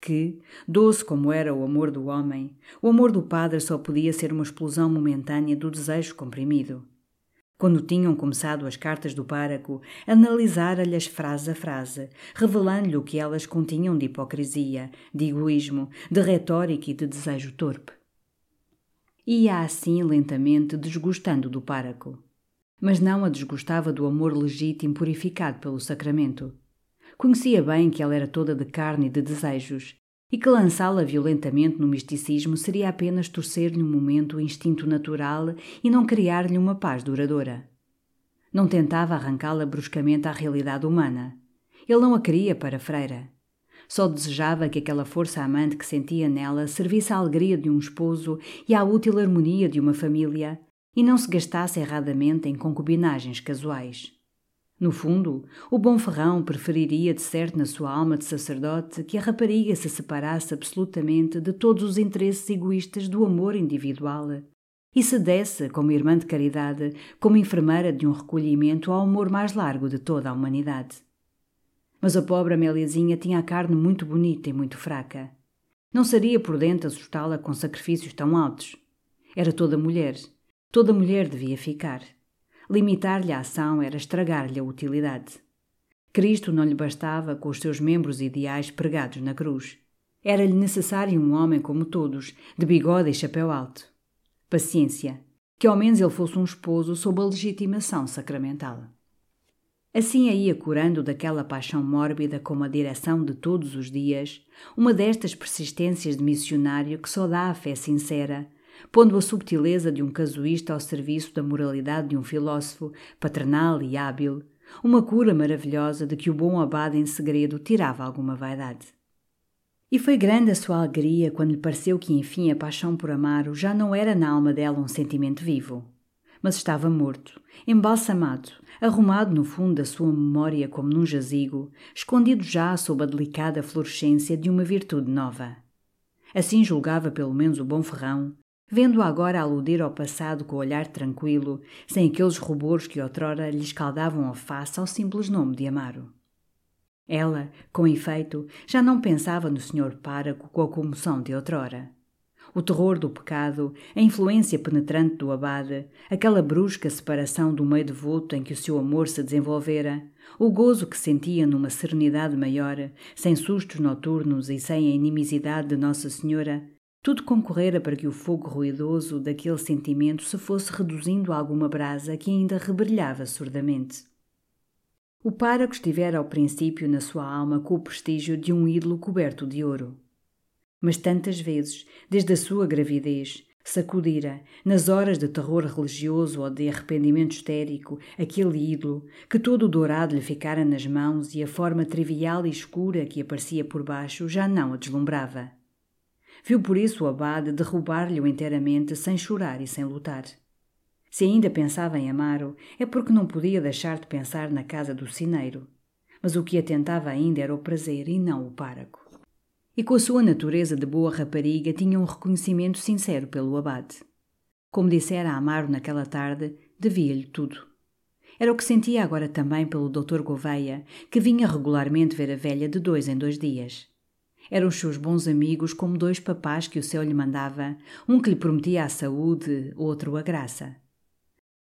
[SPEAKER 1] Que, doce como era o amor do homem, o amor do padre só podia ser uma explosão momentânea do desejo comprimido. Quando tinham começado as cartas do páraco, analisara-lhes frase a frase, revelando-lhe o que elas continham de hipocrisia, de egoísmo, de retórica e de desejo torpe. Ia assim lentamente desgostando do páraco. Mas não a desgostava do amor legítimo purificado pelo sacramento. Conhecia bem que ela era toda de carne e de desejos, e que lançá-la violentamente no misticismo seria apenas torcer-lhe um momento o instinto natural e não criar-lhe uma paz duradoura. Não tentava arrancá-la bruscamente à realidade humana. Ele não a queria para Freira. Só desejava que aquela força amante que sentia nela servisse à alegria de um esposo e à útil harmonia de uma família, e não se gastasse erradamente em concubinagens casuais. No fundo, o bom Ferrão preferiria de certo na sua alma de sacerdote que a rapariga se separasse absolutamente de todos os interesses egoístas do amor individual e se desse, como irmã de caridade, como enfermeira de um recolhimento ao amor mais largo de toda a humanidade. Mas a pobre Améliazinha tinha a carne muito bonita e muito fraca. Não seria prudente assustá-la com sacrifícios tão altos. Era toda mulher. Toda mulher devia ficar. Limitar-lhe a ação era estragar-lhe a utilidade. Cristo não lhe bastava com os seus membros ideais pregados na cruz. Era-lhe necessário um homem como todos, de bigode e chapéu alto. Paciência, que ao menos ele fosse um esposo sob a legitimação sacramental. Assim a ia curando daquela paixão mórbida como a direção de todos os dias, uma destas persistências de missionário que só dá a fé sincera, pondo a subtileza de um casuísta ao serviço da moralidade de um filósofo, paternal e hábil, uma cura maravilhosa de que o bom abade em segredo tirava alguma vaidade. E foi grande a sua alegria quando lhe pareceu que enfim a paixão por Amaro já não era na alma dela um sentimento vivo, mas estava morto, embalsamado, arrumado no fundo da sua memória como num jazigo, escondido já sob a delicada florescência de uma virtude nova. Assim julgava pelo menos o bom ferrão, vendo-a agora aludir ao passado com o olhar tranquilo, sem aqueles rubores que outrora lhe escaldavam a face ao simples nome de Amaro. Ela, com efeito, já não pensava no senhor páraco com a comoção de outrora. O terror do pecado, a influência penetrante do abade, aquela brusca separação do meio devoto em que o seu amor se desenvolvera, o gozo que sentia numa serenidade maior, sem sustos noturnos e sem a inimizidade de Nossa Senhora, tudo concorrera para que o fogo ruidoso daquele sentimento se fosse reduzindo a alguma brasa que ainda rebrilhava surdamente. O páraco estivera ao princípio na sua alma com o prestígio de um ídolo coberto de ouro. Mas tantas vezes, desde a sua gravidez, sacudira, nas horas de terror religioso ou de arrependimento histérico, aquele ídolo, que todo dourado lhe ficara nas mãos e a forma trivial e escura que aparecia por baixo já não a deslumbrava. Viu por isso o abade derrubar-lhe-o inteiramente, sem chorar e sem lutar. Se ainda pensava em Amaro, é porque não podia deixar de pensar na casa do cineiro. Mas o que atentava ainda era o prazer e não o páraco. E com a sua natureza de boa rapariga tinha um reconhecimento sincero pelo abade. Como dissera a Amaro naquela tarde, devia-lhe tudo. Era o que sentia agora também pelo Dr. Gouveia, que vinha regularmente ver a velha de dois em dois dias. Eram os seus bons amigos como dois papás que o céu lhe mandava, um que lhe prometia a saúde, outro a graça.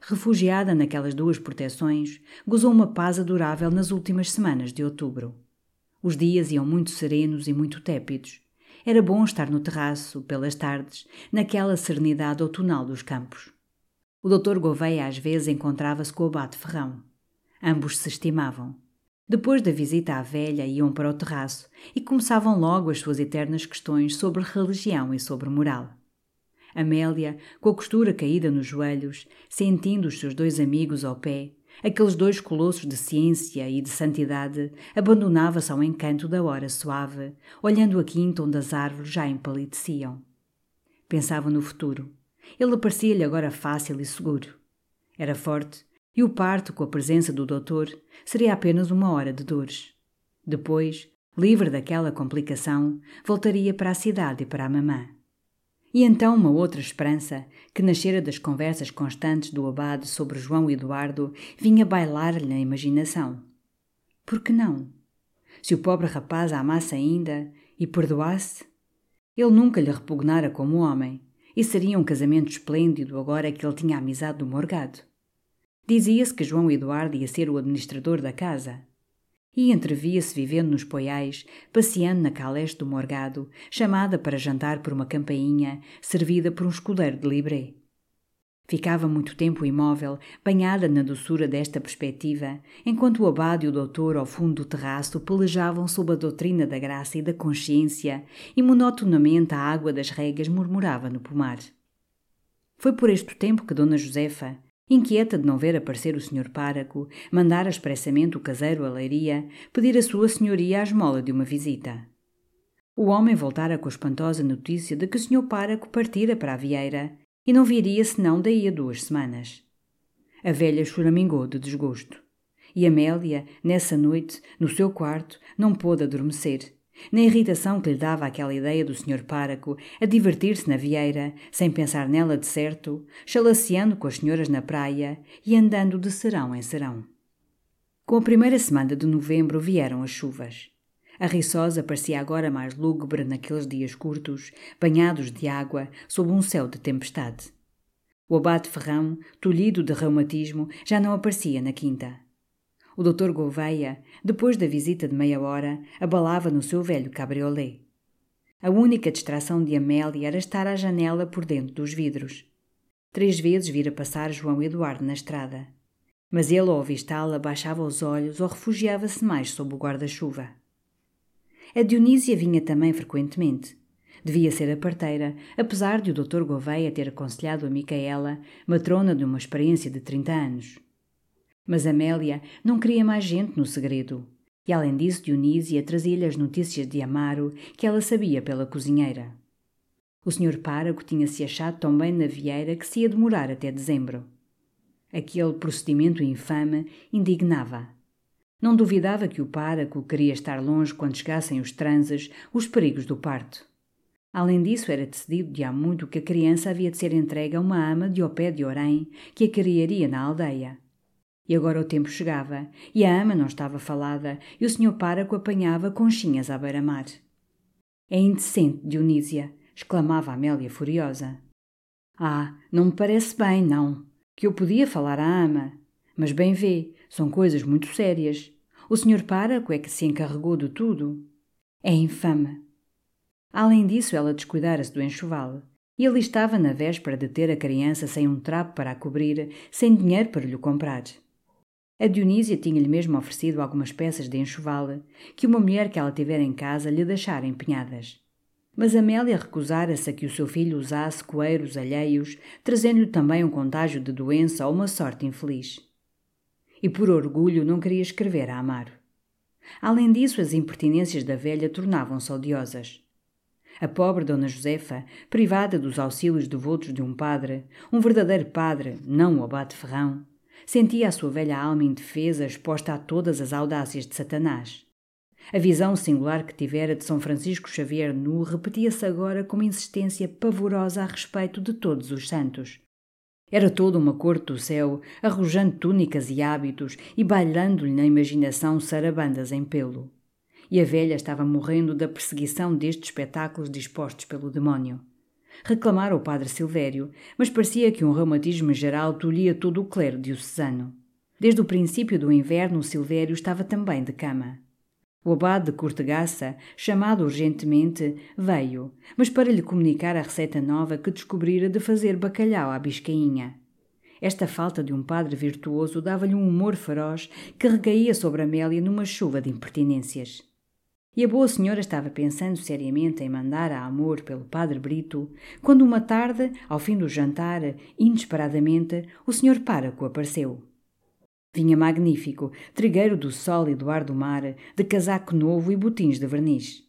[SPEAKER 1] Refugiada naquelas duas proteções, gozou uma paz adorável nas últimas semanas de outubro. Os dias iam muito serenos e muito tépidos. Era bom estar no terraço, pelas tardes, naquela serenidade outonal dos campos. O doutor Gouveia às vezes encontrava-se com o abate Ferrão. Ambos se estimavam. Depois da visita à velha, iam para o terraço e começavam logo as suas eternas questões sobre religião e sobre moral. Amélia, com a costura caída nos joelhos, sentindo os seus dois amigos ao pé, aqueles dois colossos de ciência e de santidade, abandonava-se ao encanto da hora suave, olhando a quinta onde as árvores já empalideciam. Pensava no futuro. Ele parecia-lhe agora fácil e seguro. Era forte, e o parto, com a presença do doutor, seria apenas uma hora de dores. Depois, livre daquela complicação, voltaria para a cidade e para a mamã. E então uma outra esperança, que nascera das conversas constantes do abade sobre João Eduardo, vinha bailar-lhe na imaginação. Por que não? Se o pobre rapaz a amasse ainda e perdoasse? Ele nunca lhe repugnara como homem, e seria um casamento esplêndido agora que ele tinha a amizade do morgado. Dizia-se que João Eduardo ia ser o administrador da casa, e entrevia-se vivendo nos poiais, passeando na caleste do morgado, chamada para jantar por uma campainha, servida por um escudeiro de libré. Ficava muito tempo imóvel, banhada na doçura desta perspectiva, enquanto o abade e o doutor, ao fundo do terraço, pelejavam sob a doutrina da graça e da consciência, e monotonamente a água das regas murmurava no pomar. Foi por este tempo que Dona Josefa, Inquieta de não ver aparecer o senhor páraco, mandara expressamente o caseiro à leiria pedir a sua senhoria a esmola de uma visita. O homem voltara com a espantosa notícia de que o senhor páraco partira para a vieira e não viria senão daí a duas semanas. A velha choramingou de desgosto. E Amélia, nessa noite, no seu quarto, não pôde adormecer na irritação que lhe dava aquela ideia do Sr. Páraco a divertir-se na vieira, sem pensar nela de certo, chalaceando com as senhoras na praia e andando de serão em serão. Com a primeira semana de novembro vieram as chuvas. A riçosa parecia agora mais lúgubre naqueles dias curtos, banhados de água, sob um céu de tempestade. O abate Ferrão, tolhido de reumatismo, já não aparecia na quinta. O doutor Gouveia, depois da visita de meia hora, abalava no seu velho cabriolé. A única distração de Amélia era estar à janela por dentro dos vidros. Três vezes vira passar João Eduardo na estrada. Mas ele, ao avistá-la, baixava os olhos ou refugiava-se mais sob o guarda-chuva. A Dionísia vinha também frequentemente. Devia ser a parteira, apesar de o Dr. Gouveia ter aconselhado a Micaela, matrona de uma experiência de 30 anos. Mas Amélia não queria mais gente no segredo. E além disso, Dionísia trazia-lhe as notícias de Amaro que ela sabia pela cozinheira. O senhor párago tinha-se achado tão bem na vieira que se ia demorar até dezembro. Aquele procedimento infame indignava. Não duvidava que o párago queria estar longe quando chegassem os transes, os perigos do parto. Além disso, era decidido de há muito que a criança havia de ser entregue a uma ama de Opé de Orém que a criaria na aldeia. E agora o tempo chegava, e a ama não estava falada, e o senhor páraco apanhava conchinhas à beira-mar. É indecente, Dionísia, exclamava Amélia furiosa. Ah, não me parece bem, não, que eu podia falar à ama. Mas bem vê, são coisas muito sérias. O senhor páraco é que se encarregou de tudo. É infame. Além disso, ela descuidara-se do enxoval. E ele estava na véspera de ter a criança sem um trapo para a cobrir, sem dinheiro para lhe comprar. A Dionísia tinha-lhe mesmo oferecido algumas peças de enxoval que uma mulher que ela tivera em casa lhe deixara empenhadas. Mas Amélia recusara-se a que o seu filho usasse coeiros alheios, trazendo-lhe também um contágio de doença ou uma sorte infeliz. E por orgulho não queria escrever a Amaro. Além disso, as impertinências da velha tornavam-se odiosas. A pobre Dona Josefa, privada dos auxílios devotos de um padre, um verdadeiro padre, não o abate ferrão, sentia a sua velha alma indefesa exposta a todas as audácias de Satanás. A visão singular que tivera de São Francisco Xavier nu repetia-se agora com insistência pavorosa a respeito de todos os santos. Era toda uma corte do céu, arrojando túnicas e hábitos e bailando-lhe na imaginação sarabandas em pelo. E a velha estava morrendo da perseguição destes espetáculos dispostos pelo demónio. Reclamara o padre Silvério, mas parecia que um reumatismo geral tolhia todo o clero diocesano. Desde o princípio do inverno, o Silvério estava também de cama. O abade de Cortegaça, chamado urgentemente, veio, mas para lhe comunicar a receita nova que descobrira de fazer bacalhau à biscainha. Esta falta de um padre virtuoso dava-lhe um humor feroz que recaía sobre Amélia numa chuva de impertinências. E a boa senhora estava pensando seriamente em mandar a amor pelo padre Brito, quando uma tarde, ao fim do jantar, inesperadamente, o senhor páraco apareceu. Vinha magnífico, trigueiro do sol e do ar do mar, de casaco novo e botins de verniz.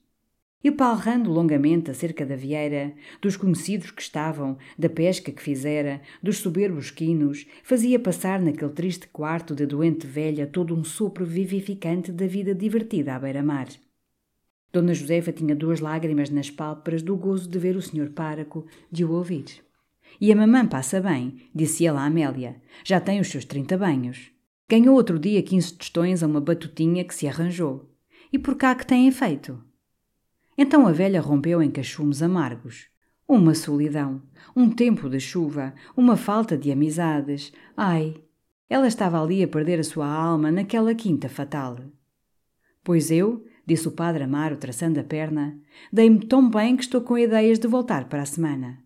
[SPEAKER 1] E palrando longamente acerca da vieira, dos conhecidos que estavam, da pesca que fizera, dos soberbos quinos, fazia passar naquele triste quarto de doente velha todo um sopro vivificante da vida divertida à beira-mar. Dona Josefa tinha duas lágrimas nas pálpebras do gozo de ver o senhor páraco, de o ouvir. E a mamã passa bem, disse ela à Amélia. Já tem os seus trinta banhos. Ganhou outro dia quinze tostões a uma batutinha que se arranjou. E por cá que tem feito? Então a velha rompeu em cachumes amargos. Uma solidão, um tempo de chuva, uma falta de amizades. Ai! Ela estava ali a perder a sua alma naquela quinta fatal. Pois eu, disse o padre Amaro, traçando a perna, dei-me tão bem que estou com ideias de voltar para a semana.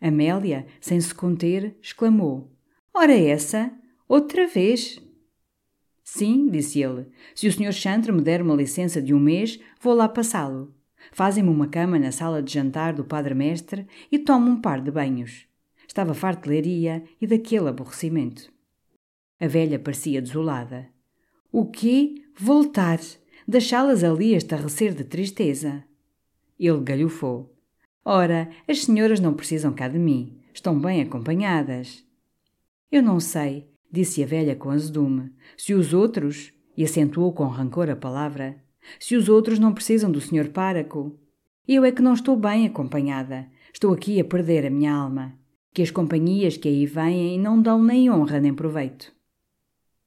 [SPEAKER 1] Amélia, sem se conter, exclamou: Ora, essa? Outra vez? Sim, disse ele. Se o Sr. Chantre me der uma licença de um mês, vou lá passá-lo. Fazem-me uma cama na sala de jantar do Padre Mestre e tomo um par de banhos. Estava farto de leria e daquele aborrecimento. A velha parecia desolada. O quê? Voltar! Deixá-las ali a estarrecer de tristeza. Ele galhofou. Ora, as senhoras não precisam cá de mim. Estão bem acompanhadas. Eu não sei disse a velha com azedume. Se os outros, e acentuou com rancor a palavra, se os outros não precisam do senhor páraco, eu é que não estou bem acompanhada. Estou aqui a perder a minha alma. Que as companhias que aí vêm não dão nem honra nem proveito.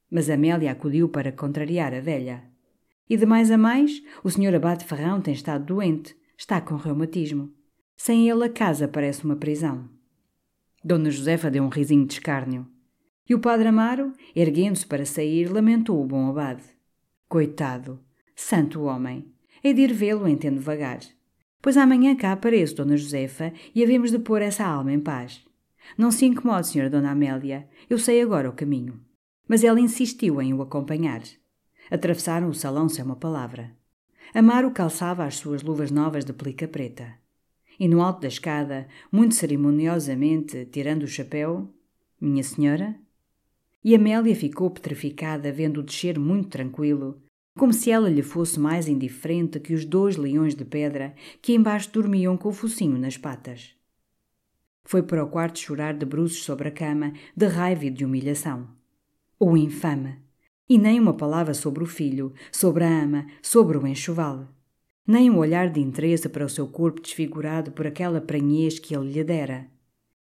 [SPEAKER 1] Mas Amélia acudiu para contrariar a velha. E de mais a mais, o senhor abate Ferrão tem estado doente, está com reumatismo. Sem ele a casa parece uma prisão. Dona Josefa deu um risinho de escárnio. E o padre Amaro, erguendo-se para sair, lamentou o bom abade. Coitado, santo homem, é de ir vê-lo entendo vagar. Pois amanhã cá apareço, Dona Josefa, e havemos de pôr essa alma em paz. Não se incomode, Senhora Dona Amélia, eu sei agora o caminho. Mas ela insistiu em o acompanhar. Atravessaram o salão sem uma palavra. Amaro calçava as suas luvas novas de pelica preta. E no alto da escada, muito cerimoniosamente, tirando o chapéu, Minha senhora, e Amélia ficou petrificada vendo-o descer muito tranquilo, como se ela lhe fosse mais indiferente que os dois leões de pedra que embaixo dormiam com o focinho nas patas. Foi para o quarto chorar de bruços sobre a cama, de raiva e de humilhação. O infame! E nem uma palavra sobre o filho, sobre a ama, sobre o enxoval. Nem um olhar de interesse para o seu corpo desfigurado por aquela pranhez que ele lhe dera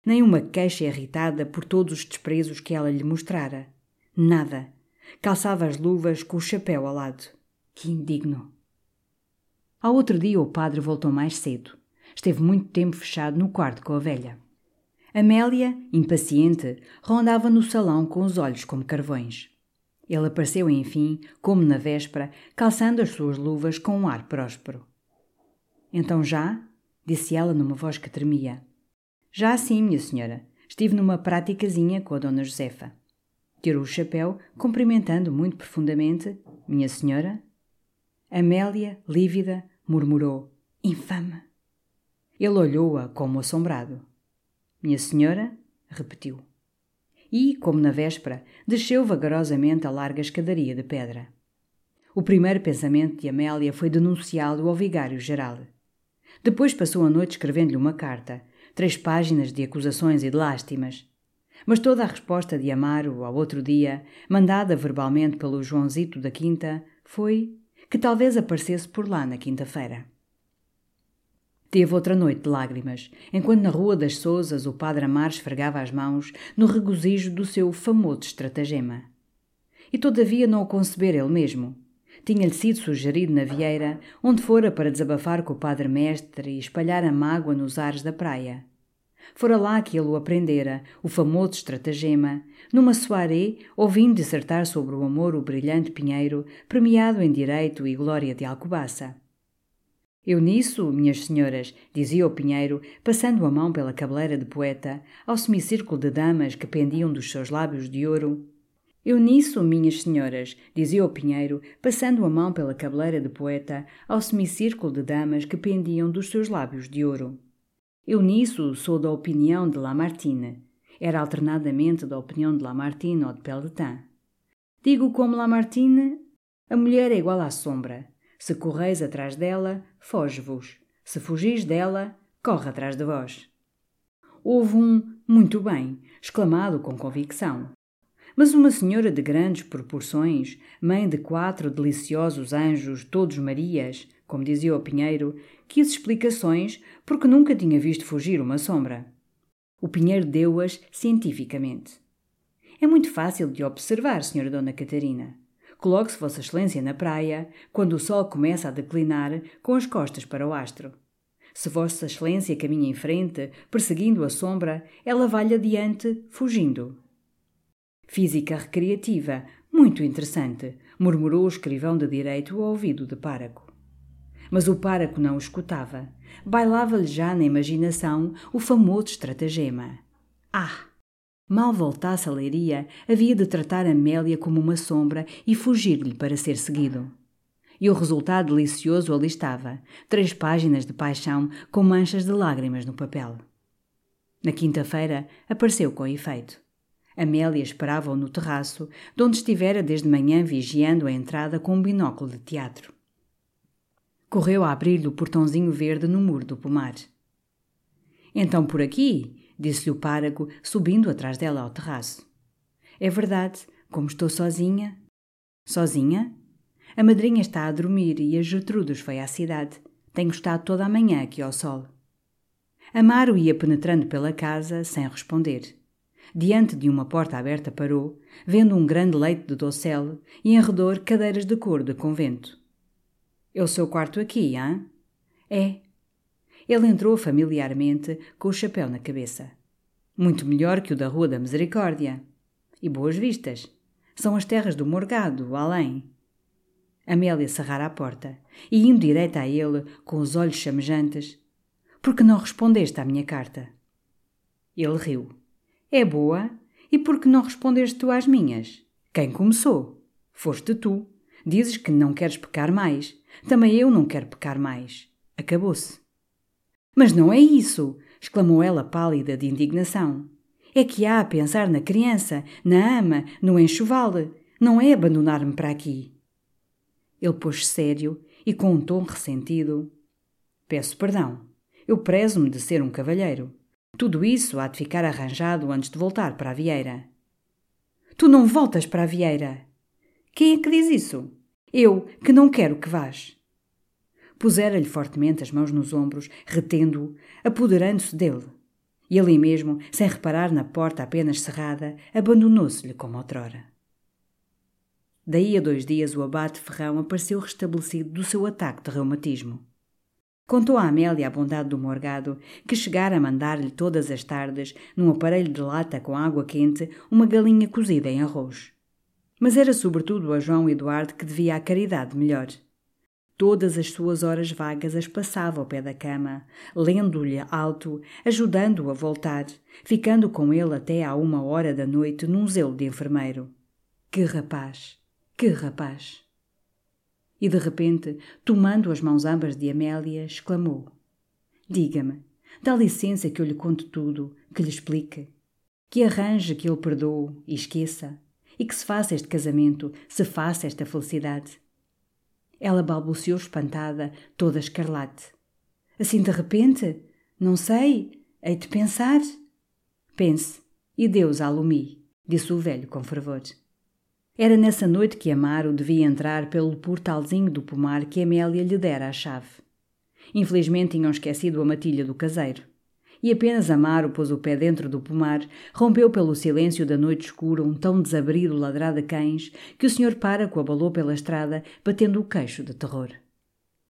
[SPEAKER 1] nem uma queixa irritada por todos os desprezos que ela lhe mostrara. Nada. Calçava as luvas com o chapéu ao lado. Que indigno! Ao outro dia o padre voltou mais cedo. Esteve muito tempo fechado no quarto com a velha. Amélia, impaciente, rondava no salão com os olhos como carvões. Ele apareceu, enfim, como na véspera, calçando as suas luvas com um ar próspero. Então já? disse ela numa voz que tremia. Já assim, minha senhora, estive numa praticazinha com a dona Josefa. Tirou o chapéu, cumprimentando muito profundamente. Minha senhora? Amélia, lívida, murmurou: Infame! Ele olhou-a como assombrado. Minha senhora? repetiu. E, como na véspera, desceu vagarosamente a larga escadaria de pedra. O primeiro pensamento de Amélia foi denunciá-lo ao vigário geral. Depois passou a noite escrevendo-lhe uma carta, três páginas de acusações e de lástimas. Mas toda a resposta de Amaro, ao outro dia, mandada verbalmente pelo Joãozito da Quinta, foi que talvez aparecesse por lá na quinta-feira. Teve outra noite de lágrimas, enquanto na Rua das Sousas o padre Amar esfregava as mãos no regozijo do seu famoso estratagema. E todavia não o concebera ele mesmo. Tinha-lhe sido sugerido na Vieira, onde fora para desabafar com o padre mestre e espalhar a mágoa nos ares da praia. Fora lá que ele o aprendera, o famoso estratagema, numa soirée, ouvindo dissertar sobre o amor o brilhante Pinheiro, premiado em direito e glória de Alcobaça. Eu nisso, minhas senhoras, dizia o Pinheiro, passando a mão pela cabeleira de poeta, ao semicírculo de damas que pendiam dos seus lábios de ouro. Eu nisso, minhas senhoras, dizia o Pinheiro, passando a mão pela cabeleira de poeta, ao semicírculo de damas que pendiam dos seus lábios de ouro. Eu nisso sou da opinião de Lamartine. Era alternadamente da opinião de Lamartine ou de Pelletin. Digo como Lamartine, a mulher é igual à sombra. Se correis atrás dela, foge-vos. Se fugis dela, corre atrás de vós. Houve um muito bem, exclamado com convicção. Mas uma senhora de grandes proporções, mãe de quatro deliciosos anjos, todos Marias, como dizia o Pinheiro, quis explicações porque nunca tinha visto fugir uma sombra. O Pinheiro deu-as cientificamente. É muito fácil de observar, Senhora Dona Catarina. Coloque-se Vossa Excelência na praia, quando o sol começa a declinar, com as costas para o astro. Se Vossa Excelência caminha em frente, perseguindo a sombra, ela vai adiante, fugindo. Física recreativa, muito interessante, murmurou o escrivão de direito ao ouvido de Páraco. Mas o Páraco não o escutava. Bailava-lhe já na imaginação o famoso estratagema. Ah! Mal voltasse a leiria, havia de tratar Amélia como uma sombra e fugir-lhe para ser seguido. E o resultado delicioso ali estava: três páginas de paixão com manchas de lágrimas no papel. Na quinta-feira apareceu com efeito. Amélia esperava-o no terraço, de onde estivera desde manhã vigiando a entrada com um binóculo de teatro. Correu a abrir-lhe o portãozinho verde no muro do pomar. Então por aqui, disse-lhe o párago, subindo atrás dela ao terraço. É verdade, como estou sozinha. Sozinha? A madrinha está a dormir e a Gertrudes foi à cidade. Tenho estado toda a manhã aqui ao sol. Amaro ia penetrando pela casa sem responder. Diante de uma porta aberta parou, vendo um grande leito de dossel e em redor cadeiras de cor de convento. É o seu quarto aqui, hã? É, ele entrou familiarmente com o chapéu na cabeça. Muito melhor que o da Rua da Misericórdia. E boas vistas. São as terras do Morgado, além. Amélia cerrara a porta e, indo direita a ele, com os olhos chamejantes, Por que não respondeste à minha carta? Ele riu. É boa? E por que não respondeste tu às minhas? Quem começou? Foste tu. Dizes que não queres pecar mais. Também eu não quero pecar mais. Acabou-se. Mas não é isso! exclamou ela pálida de indignação. É que há a pensar na criança, na ama, no enxoval. Não é abandonar-me para aqui. Ele pôs-se sério e com um tom ressentido. Peço perdão. Eu prezo-me de ser um cavalheiro. Tudo isso há de ficar arranjado antes de voltar para a Vieira. Tu não voltas para a Vieira. Quem é que diz isso? Eu, que não quero que vás. Pusera-lhe fortemente as mãos nos ombros, retendo-o, apoderando-se dele. E ali mesmo, sem reparar na porta apenas cerrada, abandonou-se-lhe como outrora. Daí a dois dias o abate Ferrão apareceu restabelecido do seu ataque de reumatismo. Contou a Amélia a bondade do morgado, que chegara a mandar-lhe todas as tardes, num aparelho de lata com água quente, uma galinha cozida em arroz. Mas era sobretudo a João Eduardo que devia a caridade melhor. Todas as suas horas vagas as passava ao pé da cama, lendo-lhe alto, ajudando-o a voltar, ficando com ele até à uma hora da noite num zelo de enfermeiro. Que rapaz! Que rapaz! E de repente, tomando as mãos ambas de Amélia, exclamou: Diga-me, dá licença que eu lhe conte tudo, que lhe explique, que arranje que ele perdoe e esqueça, e que se faça este casamento, se faça esta felicidade. Ela balbuciou espantada, toda escarlate. Assim de repente? Não sei. Hei de pensar. Pense, e Deus a alumi, disse o velho com fervor. Era nessa noite que Amaro devia entrar pelo portalzinho do pomar que Amélia lhe dera a chave. Infelizmente tinham esquecido a matilha do caseiro. E apenas Amaro pôs o pé dentro do pomar, rompeu pelo silêncio da noite escura um tão desabrido ladrar de cães que o senhor páraco abalou pela estrada, batendo o queixo de terror.